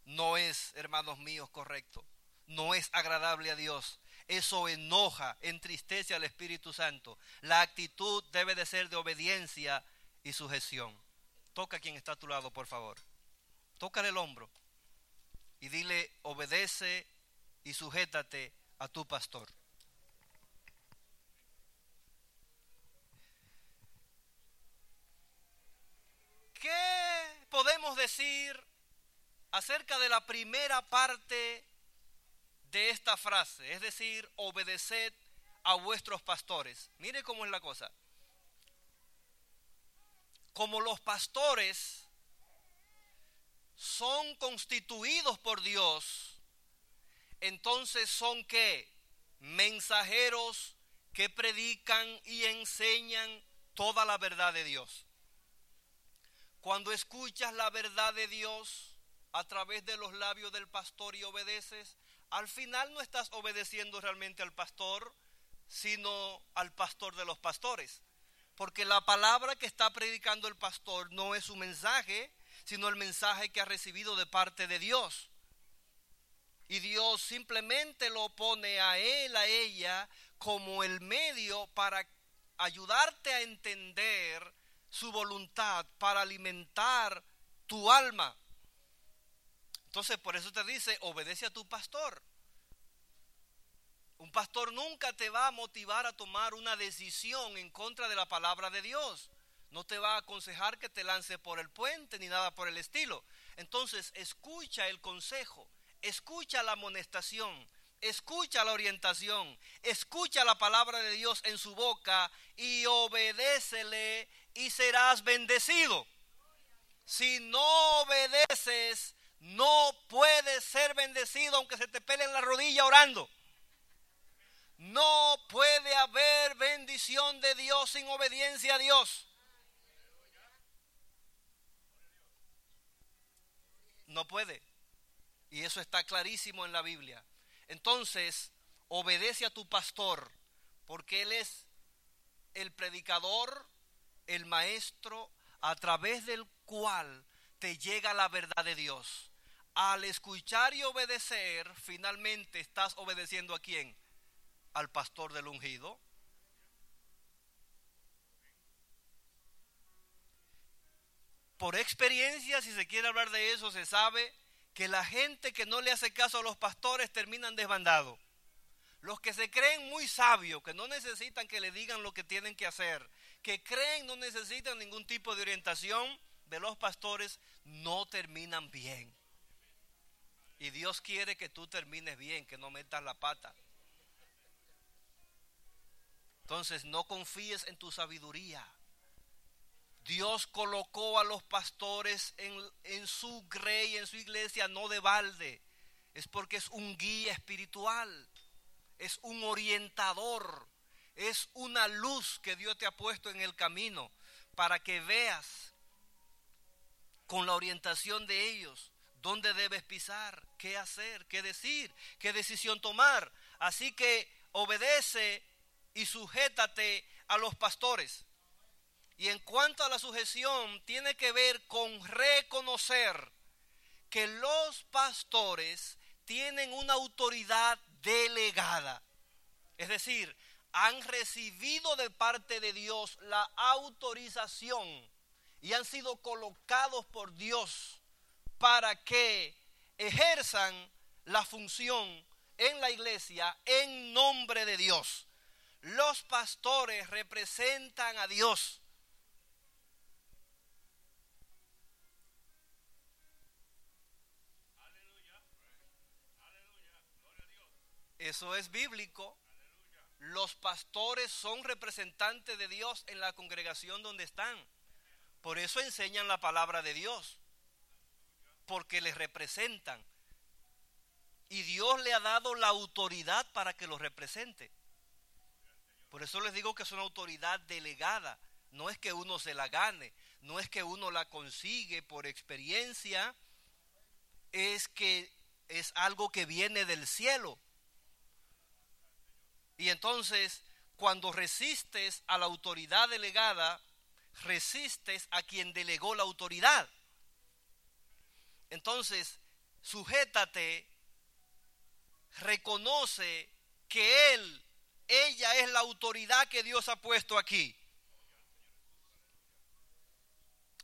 No es, hermanos míos, correcto. No es agradable a Dios. Eso enoja, entristece al Espíritu Santo. La actitud debe de ser de obediencia y sujeción. Toca a quien está a tu lado, por favor. Tócale el hombro y dile, obedece y sujétate a tu pastor. ¿Qué podemos decir acerca de la primera parte de esta frase? Es decir, obedeced a vuestros pastores. Mire cómo es la cosa. Como los pastores son constituidos por Dios, entonces son qué? Mensajeros que predican y enseñan toda la verdad de Dios. Cuando escuchas la verdad de Dios a través de los labios del pastor y obedeces, al final no estás obedeciendo realmente al pastor, sino al pastor de los pastores. Porque la palabra que está predicando el pastor no es su mensaje, sino el mensaje que ha recibido de parte de Dios. Y Dios simplemente lo pone a él, a ella, como el medio para ayudarte a entender su voluntad, para alimentar tu alma. Entonces, por eso te dice, obedece a tu pastor. Un pastor nunca te va a motivar a tomar una decisión en contra de la palabra de Dios. No te va a aconsejar que te lance por el puente ni nada por el estilo. Entonces, escucha el consejo, escucha la amonestación, escucha la orientación, escucha la palabra de Dios en su boca y obedécele y serás bendecido. Si no obedeces, no puedes ser bendecido aunque se te pele en la rodilla orando. No puede haber bendición de Dios sin obediencia a Dios. No puede. Y eso está clarísimo en la Biblia. Entonces, obedece a tu pastor, porque él es el predicador, el maestro, a través del cual te llega la verdad de Dios. Al escuchar y obedecer, finalmente estás obedeciendo a quién? Al pastor del ungido. Por experiencia, si se quiere hablar de eso, se sabe que la gente que no le hace caso a los pastores terminan desbandados. Los que se creen muy sabios, que no necesitan que le digan lo que tienen que hacer, que creen no necesitan ningún tipo de orientación de los pastores, no terminan bien. Y Dios quiere que tú termines bien, que no metas la pata. Entonces no confíes en tu sabiduría. Dios colocó a los pastores en, en su grey, en su iglesia, no de balde. Es porque es un guía espiritual, es un orientador, es una luz que Dios te ha puesto en el camino para que veas con la orientación de ellos dónde debes pisar, qué hacer, qué decir, qué decisión tomar. Así que obedece y sujétate a los pastores. Y en cuanto a la sujeción, tiene que ver con reconocer que los pastores tienen una autoridad delegada. Es decir, han recibido de parte de Dios la autorización y han sido colocados por Dios para que ejerzan la función en la iglesia en nombre de Dios. Los pastores representan a Dios. Eso es bíblico. Los pastores son representantes de Dios en la congregación donde están. Por eso enseñan la palabra de Dios. Porque les representan. Y Dios le ha dado la autoridad para que los represente. Por eso les digo que es una autoridad delegada. No es que uno se la gane. No es que uno la consigue por experiencia. Es que es algo que viene del cielo Y entonces, cuando resistes a la autoridad delegada, resistes a quien delegó la autoridad. Entonces, sujétate, reconoce que él, ella es la autoridad que Dios ha puesto aquí.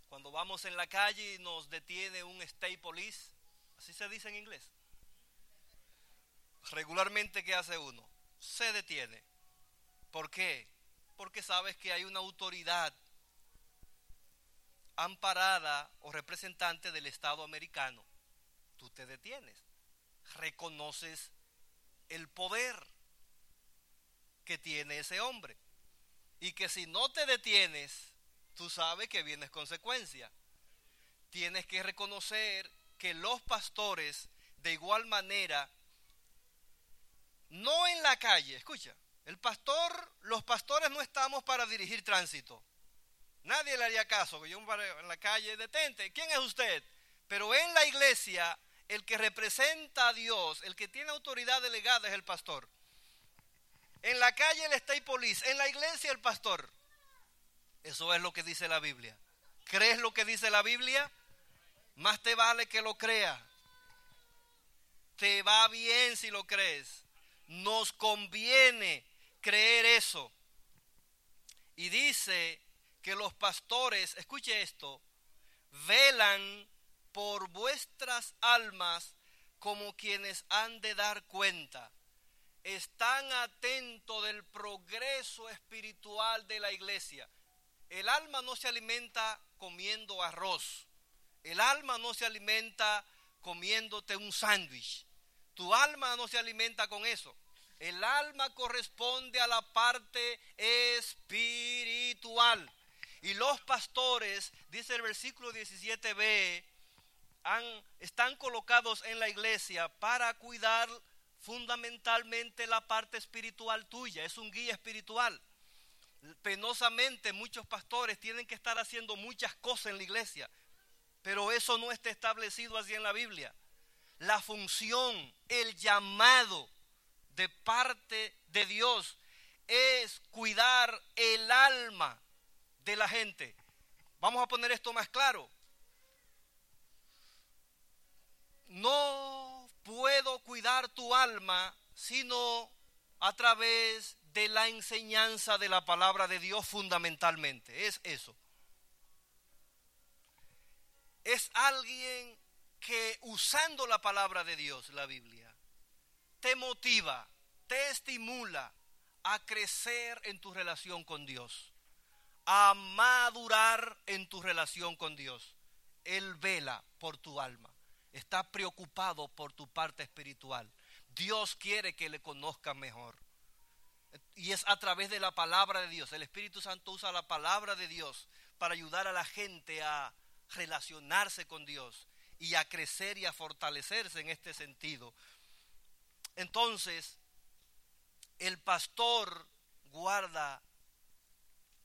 Cuando vamos en la calle y nos detiene un state police, así se dice en inglés. Regularmente, ¿qué hace uno? Se detiene. ¿Por qué? Porque sabes que hay una autoridad amparada o representante del Estado americano. Tú te detienes. Reconoces el poder que tiene ese hombre. Y que si no te detienes, tú sabes que vienes consecuencia. Tienes que reconocer que los pastores, de igual manera, no en la calle, escucha, el pastor, los pastores no estamos para dirigir tránsito. Nadie le haría caso, que yo en la calle, detente, ¿quién es usted? Pero en la iglesia, el que representa a Dios, el que tiene autoridad delegada es el pastor. En la calle el state police, en la iglesia el pastor. Eso es lo que dice la Biblia. ¿Crees lo que dice la Biblia? Más te vale que lo creas. Te va bien si lo crees. Nos conviene creer eso. Y dice que los pastores, escuche esto, velan por vuestras almas como quienes han de dar cuenta. Están atentos del progreso espiritual de la iglesia. El alma no se alimenta comiendo arroz. El alma no se alimenta comiéndote un sándwich. Tu alma no se alimenta con eso. El alma corresponde a la parte espiritual. Y los pastores, dice el versículo 17b, han, están colocados en la iglesia para cuidar fundamentalmente la parte espiritual tuya. Es un guía espiritual. Penosamente muchos pastores tienen que estar haciendo muchas cosas en la iglesia, pero eso no está establecido así en la Biblia. La función, el llamado de parte de Dios es cuidar el alma de la gente. Vamos a poner esto más claro. No puedo cuidar tu alma sino a través de la enseñanza de la palabra de Dios fundamentalmente. Es eso. Es alguien que usando la palabra de Dios, la Biblia, te motiva, te estimula a crecer en tu relación con Dios a madurar en tu relación con Dios. Él vela por tu alma, está preocupado por tu parte espiritual. Dios quiere que le conozca mejor. Y es a través de la palabra de Dios. El Espíritu Santo usa la palabra de Dios para ayudar a la gente a relacionarse con Dios y a crecer y a fortalecerse en este sentido. Entonces, el pastor guarda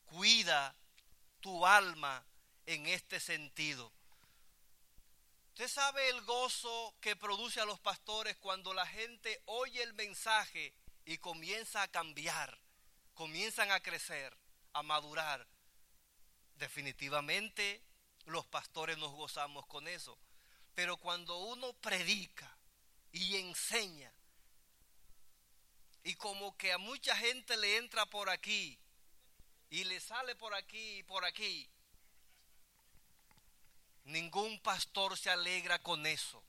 cuida tu alma en este sentido. Usted sabe el gozo que produce a los pastores cuando la gente oye el mensaje y comienza a cambiar, comienzan a crecer, a madurar. Definitivamente los pastores nos gozamos con eso. Pero cuando uno predica y enseña, y como que a mucha gente le entra por aquí y le sale por aquí y por aquí. Ningún pastor se alegra con eso.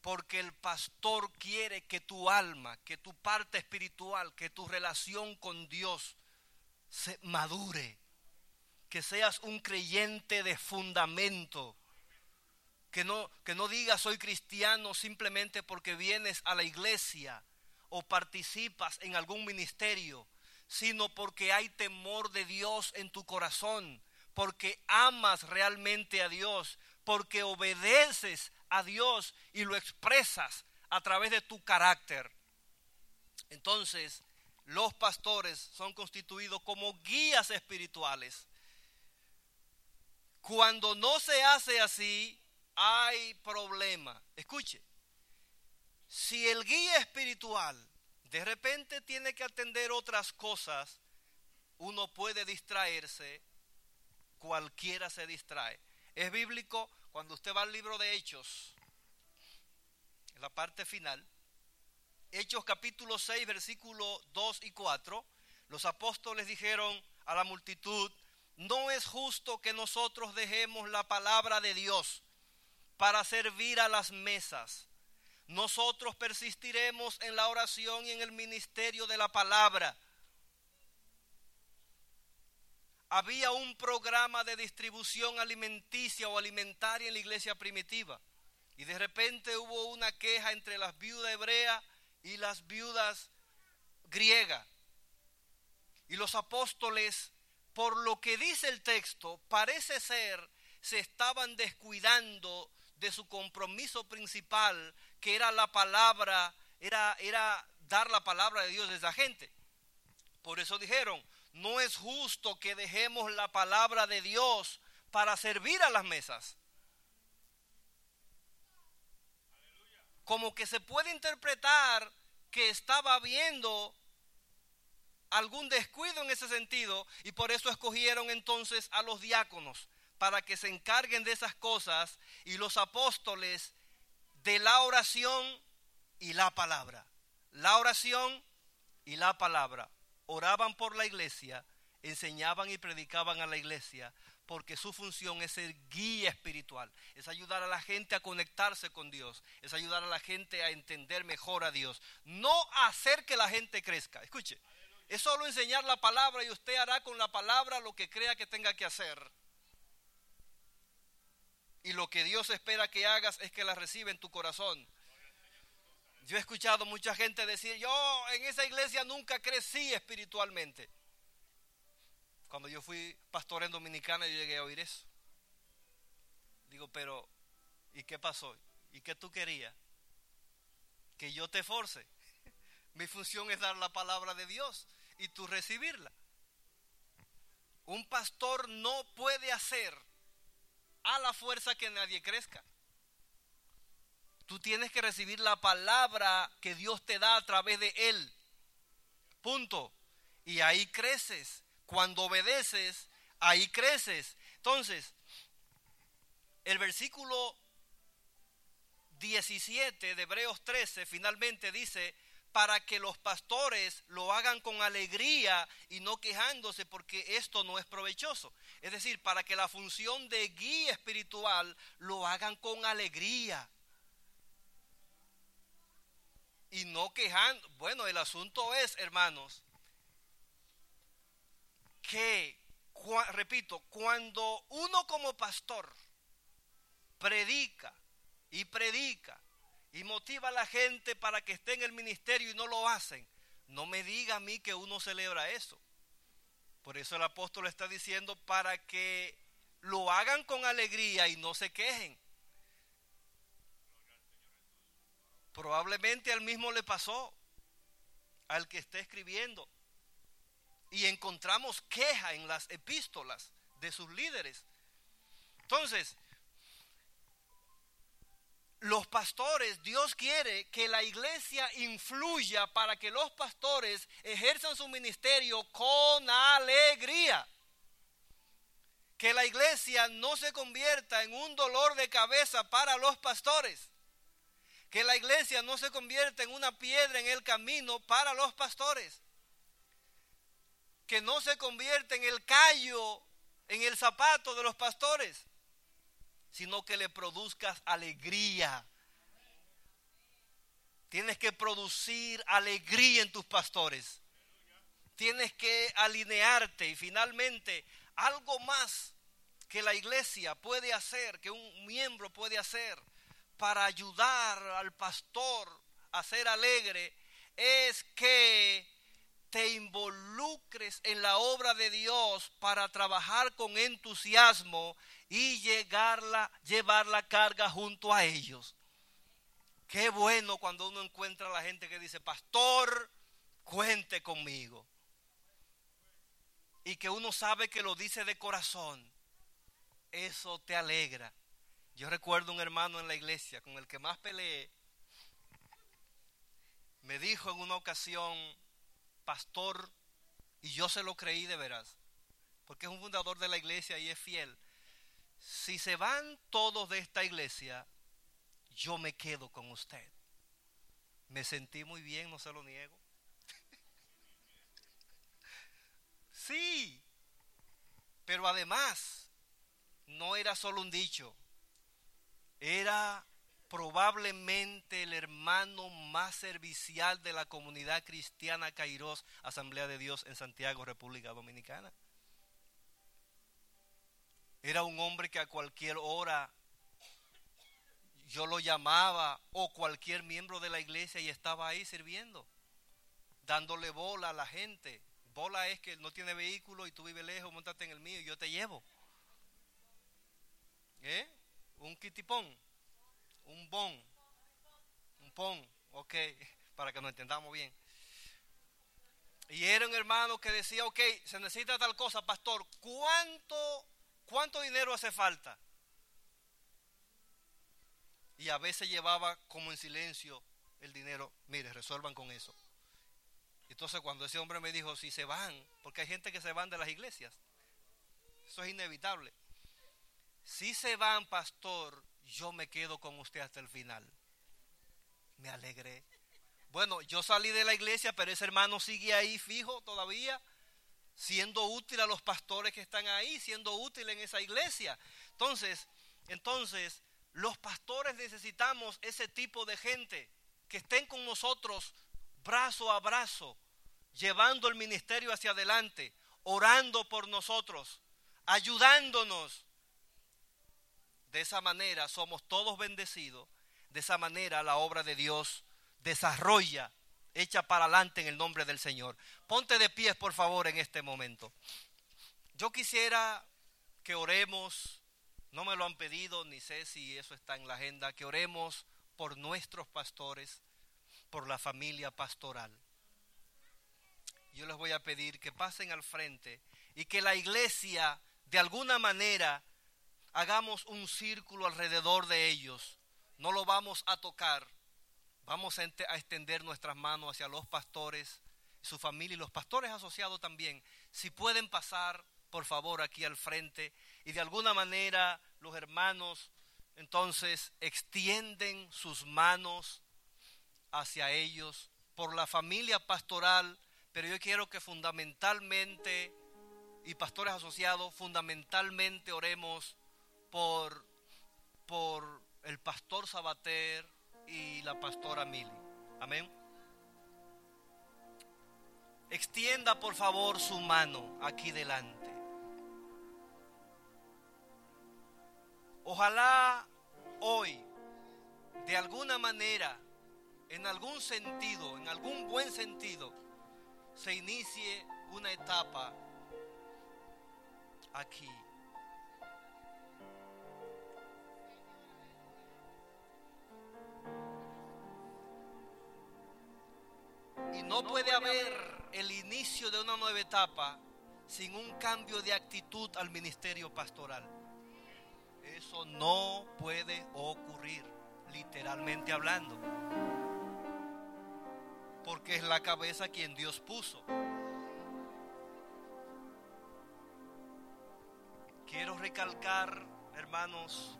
Porque el pastor quiere que tu alma, que tu parte espiritual, que tu relación con Dios se madure. Que seas un creyente de fundamento. Que no, que no digas soy cristiano simplemente porque vienes a la iglesia o participas en algún ministerio sino porque hay temor de Dios en tu corazón, porque amas realmente a Dios, porque obedeces a Dios y lo expresas a través de tu carácter. Entonces, los pastores son constituidos como guías espirituales. Cuando no se hace así, hay problema. Escuche, si el guía espiritual de repente tiene que atender otras cosas, uno puede distraerse, cualquiera se distrae. Es bíblico cuando usted va al libro de Hechos, en la parte final, Hechos capítulo 6, versículo 2 y 4, los apóstoles dijeron a la multitud, no es justo que nosotros dejemos la palabra de Dios para servir a las mesas. Nosotros persistiremos en la oración y en el ministerio de la palabra. Había un programa de distribución alimenticia o alimentaria en la iglesia primitiva. Y de repente hubo una queja entre las viudas hebreas y las viudas griegas. Y los apóstoles, por lo que dice el texto, parece ser, se estaban descuidando de su compromiso principal, que era la palabra, era, era dar la palabra de Dios a esa gente. Por eso dijeron, no es justo que dejemos la palabra de Dios para servir a las mesas. Como que se puede interpretar que estaba habiendo algún descuido en ese sentido y por eso escogieron entonces a los diáconos para que se encarguen de esas cosas y los apóstoles de la oración y la palabra. La oración y la palabra. Oraban por la iglesia, enseñaban y predicaban a la iglesia, porque su función es ser guía espiritual, es ayudar a la gente a conectarse con Dios, es ayudar a la gente a entender mejor a Dios, no hacer que la gente crezca. Escuche, es solo enseñar la palabra y usted hará con la palabra lo que crea que tenga que hacer y lo que Dios espera que hagas es que la reciba en tu corazón. Yo he escuchado mucha gente decir, yo en esa iglesia nunca crecí espiritualmente. Cuando yo fui pastor en Dominicana yo llegué a oír eso. Digo, pero ¿y qué pasó? ¿Y qué tú querías? Que yo te force. [laughs] Mi función es dar la palabra de Dios y tú recibirla. Un pastor no puede hacer a la fuerza que nadie crezca. Tú tienes que recibir la palabra que Dios te da a través de Él. Punto. Y ahí creces. Cuando obedeces, ahí creces. Entonces, el versículo 17 de Hebreos 13 finalmente dice, para que los pastores lo hagan con alegría y no quejándose porque esto no es provechoso. Es decir, para que la función de guía espiritual lo hagan con alegría. Y no quejando. Bueno, el asunto es, hermanos, que, repito, cuando uno como pastor predica y predica y motiva a la gente para que esté en el ministerio y no lo hacen, no me diga a mí que uno celebra eso. Por eso el apóstol está diciendo para que lo hagan con alegría y no se quejen. Probablemente al mismo le pasó, al que está escribiendo. Y encontramos queja en las epístolas de sus líderes. Entonces, los pastores, Dios quiere que la iglesia influya para que los pastores ejerzan su ministerio con alegría. Que la iglesia no se convierta en un dolor de cabeza para los pastores. Que la iglesia no se convierta en una piedra en el camino para los pastores. Que no se convierta en el callo, en el zapato de los pastores sino que le produzcas alegría. Tienes que producir alegría en tus pastores. Tienes que alinearte y finalmente algo más que la iglesia puede hacer, que un miembro puede hacer para ayudar al pastor a ser alegre, es que te involucres en la obra de Dios para trabajar con entusiasmo y llevar la carga junto a ellos. Qué bueno cuando uno encuentra a la gente que dice, pastor, cuente conmigo. Y que uno sabe que lo dice de corazón. Eso te alegra. Yo recuerdo un hermano en la iglesia con el que más peleé me dijo en una ocasión, pastor, y yo se lo creí de veras, porque es un fundador de la iglesia y es fiel. Si se van todos de esta iglesia, yo me quedo con usted. Me sentí muy bien, no se lo niego. [laughs] sí, pero además no era solo un dicho, era probablemente el hermano más servicial de la comunidad cristiana Kairos, Asamblea de Dios en Santiago, República Dominicana. Era un hombre que a cualquier hora yo lo llamaba o cualquier miembro de la iglesia y estaba ahí sirviendo, dándole bola a la gente. Bola es que no tiene vehículo y tú vives lejos, montate en el mío y yo te llevo. ¿Eh? Un kitipón un bon, un pon, ok, [laughs] para que nos entendamos bien. Y era un hermano que decía, ok, se necesita tal cosa, pastor, ¿cuánto, cuánto dinero hace falta? Y a veces llevaba como en silencio el dinero, mire, resuelvan con eso. Entonces cuando ese hombre me dijo, si se van, porque hay gente que se van de las iglesias, eso es inevitable. Si se van, pastor, yo me quedo con usted hasta el final. Me alegré. Bueno, yo salí de la iglesia, pero ese hermano sigue ahí fijo todavía, siendo útil a los pastores que están ahí, siendo útil en esa iglesia. Entonces, entonces, los pastores necesitamos ese tipo de gente que estén con nosotros brazo a brazo, llevando el ministerio hacia adelante, orando por nosotros, ayudándonos, de esa manera somos todos bendecidos. De esa manera la obra de Dios desarrolla, echa para adelante en el nombre del Señor. Ponte de pies, por favor, en este momento. Yo quisiera que oremos, no me lo han pedido, ni sé si eso está en la agenda, que oremos por nuestros pastores, por la familia pastoral. Yo les voy a pedir que pasen al frente y que la iglesia de alguna manera hagamos un círculo alrededor de ellos. No lo vamos a tocar. Vamos a extender nuestras manos hacia los pastores, su familia y los pastores asociados también. Si pueden pasar, por favor, aquí al frente y de alguna manera los hermanos entonces extienden sus manos hacia ellos por la familia pastoral, pero yo quiero que fundamentalmente, y pastores asociados, fundamentalmente oremos por, por el pastor Sabater y la pastora Mili. Amén. Extienda por favor su mano aquí delante. Ojalá hoy, de alguna manera, en algún sentido, en algún buen sentido, se inicie una etapa aquí. Y no puede haber el inicio de una nueva etapa sin un cambio de actitud al ministerio pastoral. Eso no puede ocurrir, literalmente hablando. Porque es la cabeza quien Dios puso. Quiero recalcar, hermanos,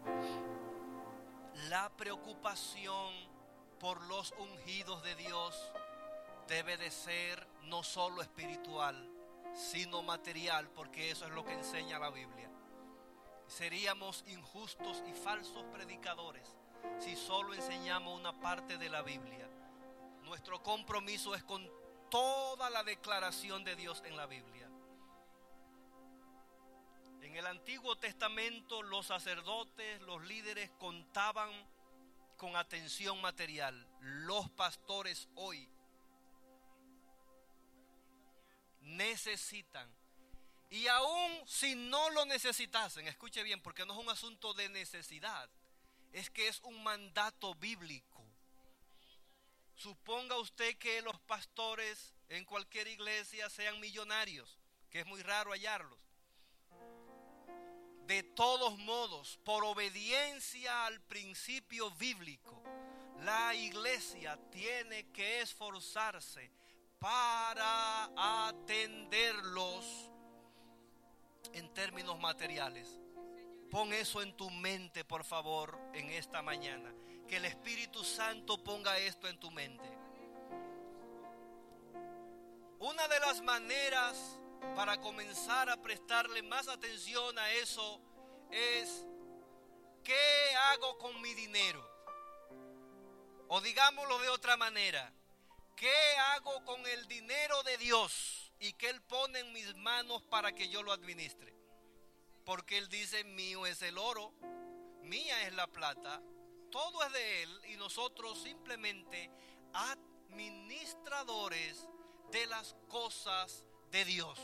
la preocupación por los ungidos de Dios debe de ser no solo espiritual, sino material, porque eso es lo que enseña la Biblia. Seríamos injustos y falsos predicadores si solo enseñamos una parte de la Biblia. Nuestro compromiso es con toda la declaración de Dios en la Biblia. En el Antiguo Testamento los sacerdotes, los líderes contaban con atención material. Los pastores hoy necesitan. Y aún si no lo necesitasen, escuche bien, porque no es un asunto de necesidad, es que es un mandato bíblico. Suponga usted que los pastores en cualquier iglesia sean millonarios, que es muy raro hallarlos. De todos modos, por obediencia al principio bíblico, La iglesia tiene que esforzarse para atenderlos en términos materiales. Pon eso en tu mente, por favor, en esta mañana. Que el Espíritu Santo ponga esto en tu mente. Una de las maneras para comenzar a prestarle más atención a eso es ¿qué hago con mi dinero? O digámoslo de otra manera, ¿qué hago con el dinero de Dios y que Él pone en mis manos para que yo lo administre? Porque Él dice, mío es el oro, mía es la plata, todo es de Él y nosotros simplemente administradores de las cosas de Dios.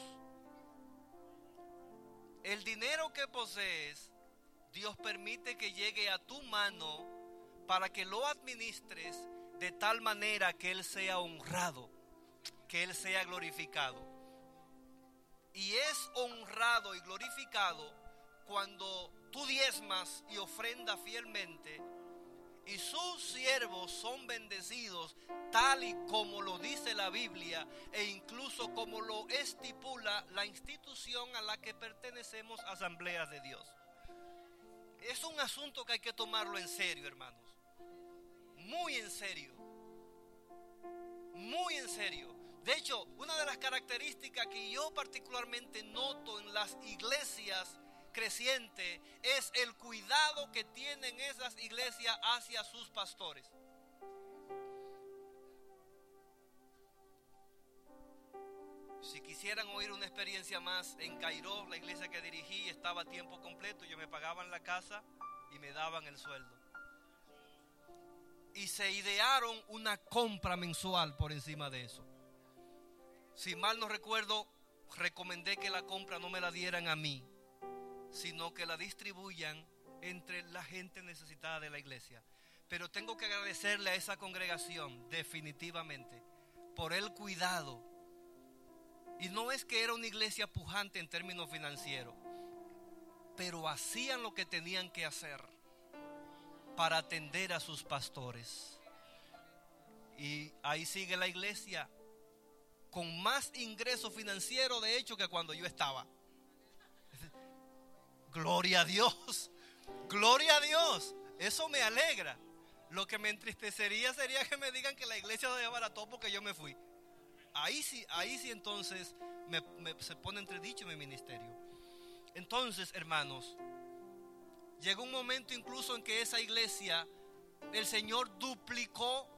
El dinero que posees, Dios permite que llegue a tu mano para que lo administres de tal manera que Él sea honrado, que Él sea glorificado. Y es honrado y glorificado cuando tú diezmas y ofrendas fielmente y sus siervos son bendecidos tal y como lo dice la Biblia e incluso como lo estipula la institución a la que pertenecemos, Asambleas de Dios. Es un asunto que hay que tomarlo en serio, hermanos. Muy en serio. Muy en serio. De hecho, una de las características que yo particularmente noto en las iglesias creciente es el cuidado que tienen esas iglesias hacia sus pastores. Si quisieran oír una experiencia más, en Cairo, la iglesia que dirigí, estaba a tiempo completo, yo me pagaban la casa y me daban el sueldo. Y se idearon una compra mensual por encima de eso. Si mal no recuerdo, recomendé que la compra no me la dieran a mí, sino que la distribuyan entre la gente necesitada de la iglesia. Pero tengo que agradecerle a esa congregación definitivamente por el cuidado. Y no es que era una iglesia pujante en términos financieros, pero hacían lo que tenían que hacer para atender a sus pastores. Y ahí sigue la iglesia con más ingreso financiero de hecho que cuando yo estaba. [laughs] Gloria a Dios. Gloria a Dios. Eso me alegra. Lo que me entristecería sería que me digan que la iglesia se desbarató porque yo me fui. Ahí sí, ahí sí entonces se pone entredicho mi ministerio. Entonces, hermanos, llegó un momento incluso en que esa iglesia, el Señor duplicó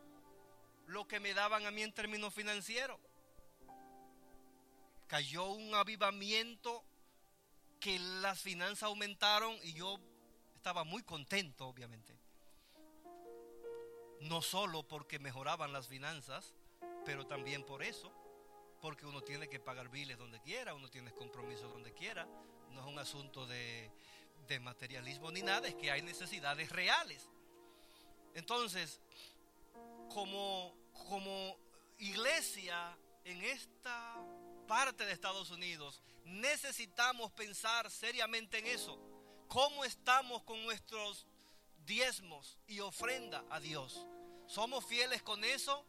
lo que me daban a mí en términos financieros. Cayó un avivamiento que las finanzas aumentaron y yo estaba muy contento, obviamente. No solo porque mejoraban las finanzas, pero también por eso, porque uno tiene que pagar biles donde quiera, uno tiene compromisos donde quiera. No es un asunto de, de materialismo ni nada, es que hay necesidades reales. Entonces, como, como iglesia en esta parte de Estados Unidos, necesitamos pensar seriamente en eso. ¿Cómo estamos con nuestros diezmos y ofrenda a Dios? ¿Somos fieles con eso?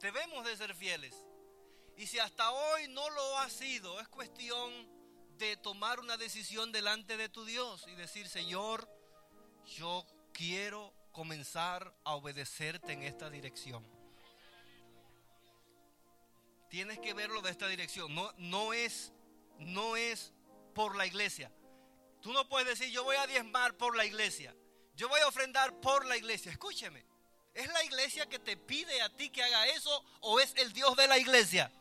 Debemos de ser fieles. Y si hasta hoy no lo ha sido, es cuestión de tomar una decisión delante de tu Dios y decir, Señor, yo quiero comenzar a obedecerte en esta dirección. Tienes que verlo de esta dirección. No, no, es, no es por la iglesia. Tú no puedes decir, yo voy a diezmar por la iglesia. Yo voy a ofrendar por la iglesia. Escúcheme. ¿Es la iglesia que te pide a ti que haga eso o es el Dios de la iglesia?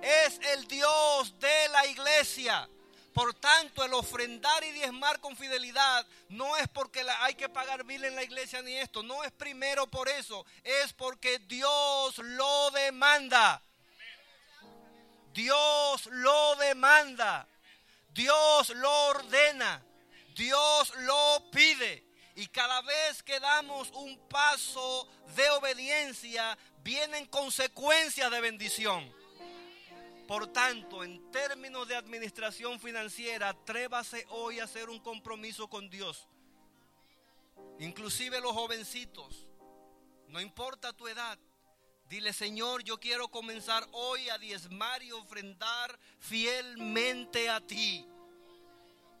Es el Dios de la iglesia. Por tanto, el ofrendar y diezmar con fidelidad no es porque hay que pagar mil en la iglesia ni esto. No es primero por eso. Es porque Dios lo demanda. Dios lo demanda, Dios lo ordena, Dios lo pide. Y cada vez que damos un paso de obediencia, vienen consecuencias de bendición. Por tanto, en términos de administración financiera, atrévase hoy a hacer un compromiso con Dios. inclusive los jovencitos, no importa tu edad, dile Señor, yo quiero comenzar hoy a diezmar y ofrendar fielmente a ti.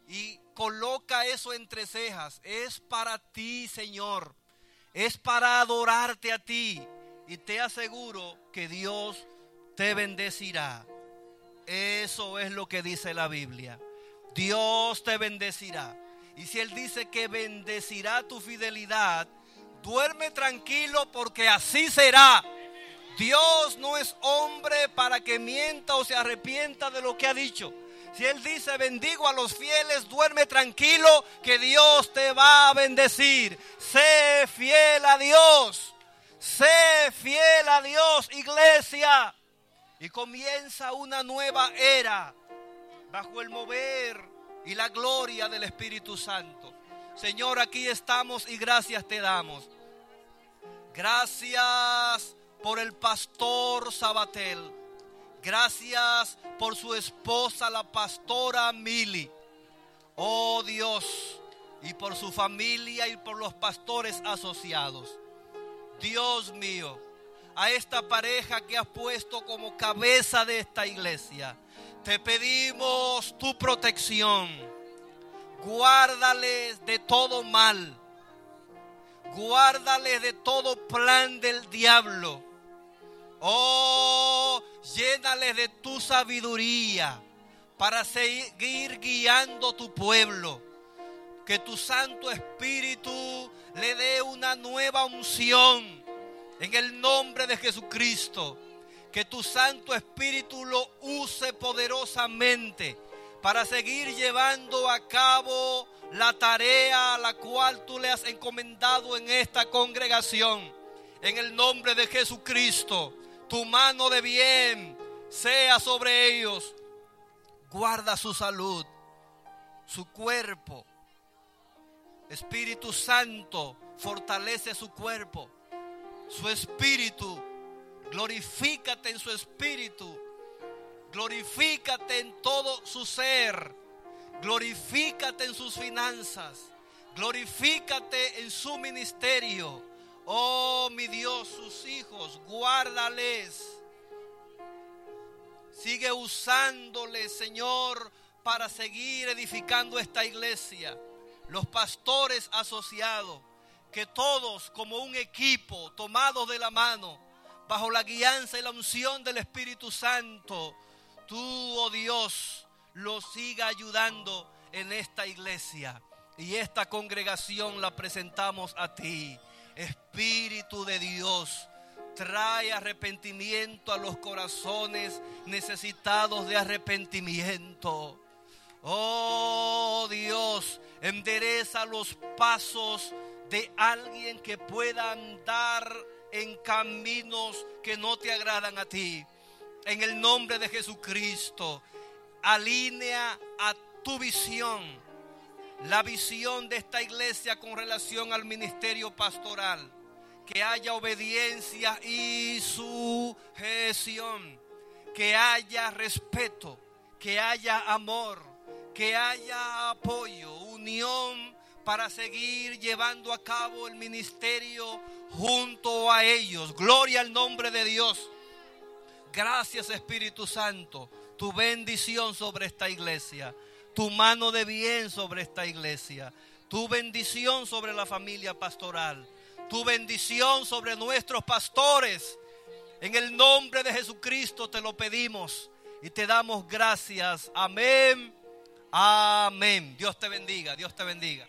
Y coloca eso entre cejas, es para ti Señor, es para adorarte a ti. Y te aseguro que Dios te bendecirá. Eso es lo que dice la Biblia. Dios te bendecirá. Y si Él dice que bendecirá tu fidelidad, duerme tranquilo porque así será. Dios no es hombre para que mienta o se arrepienta de lo que ha dicho. Si Él dice bendigo a los fieles, duerme tranquilo que Dios te va a bendecir. Sé fiel a Dios. Sé fiel a Dios, iglesia. Y comienza una nueva era bajo el mover y la gloria del Espíritu Santo. Señor, aquí estamos y gracias te damos. Gracias por el pastor Sabatel. Gracias por su esposa, la pastora Mili. Oh Dios, y por su familia y por los pastores asociados. Dios mío, a esta pareja que has puesto como cabeza de esta iglesia, te pedimos tu protección. Guárdales de todo mal. Guárdales de todo plan del diablo. Oh, llénales de tu sabiduría para seguir guiando tu pueblo. Que tu Santo Espíritu le dé una nueva unción en el nombre de Jesucristo. Que tu Santo Espíritu lo use poderosamente para seguir llevando a cabo la tarea a la cual tú le has encomendado en esta congregación. En el nombre de Jesucristo, tu mano de bien sea sobre ellos. Guarda su salud, su cuerpo. Espíritu Santo, fortalece su cuerpo, su espíritu. Glorifícate en su espíritu. Glorifícate en todo su ser. Glorifícate en sus finanzas. Glorifícate en su ministerio. Oh, mi Dios, sus hijos, guárdales. Sigue usándoles, Señor, para seguir edificando esta iglesia. Los pastores asociados, que todos como un equipo, tomados de la mano, bajo la guianza y la unción del Espíritu Santo, tú, oh Dios, los siga ayudando en esta iglesia. Y esta congregación la presentamos a ti. Espíritu de Dios, trae arrepentimiento a los corazones necesitados de arrepentimiento. Oh Dios, endereza los pasos de alguien que pueda andar en caminos que no te agradan a ti. En el nombre de Jesucristo, alinea a tu visión la visión de esta iglesia con relación al ministerio pastoral. Que haya obediencia y sujeción. Que haya respeto. Que haya amor. Que haya apoyo, unión para seguir llevando a cabo el ministerio junto a ellos. Gloria al nombre de Dios. Gracias Espíritu Santo. Tu bendición sobre esta iglesia tu mano de bien sobre esta iglesia, tu bendición sobre la familia pastoral, tu bendición sobre nuestros pastores. En el nombre de Jesucristo te lo pedimos y te damos gracias. Amén. Amén. Dios te bendiga, Dios te bendiga.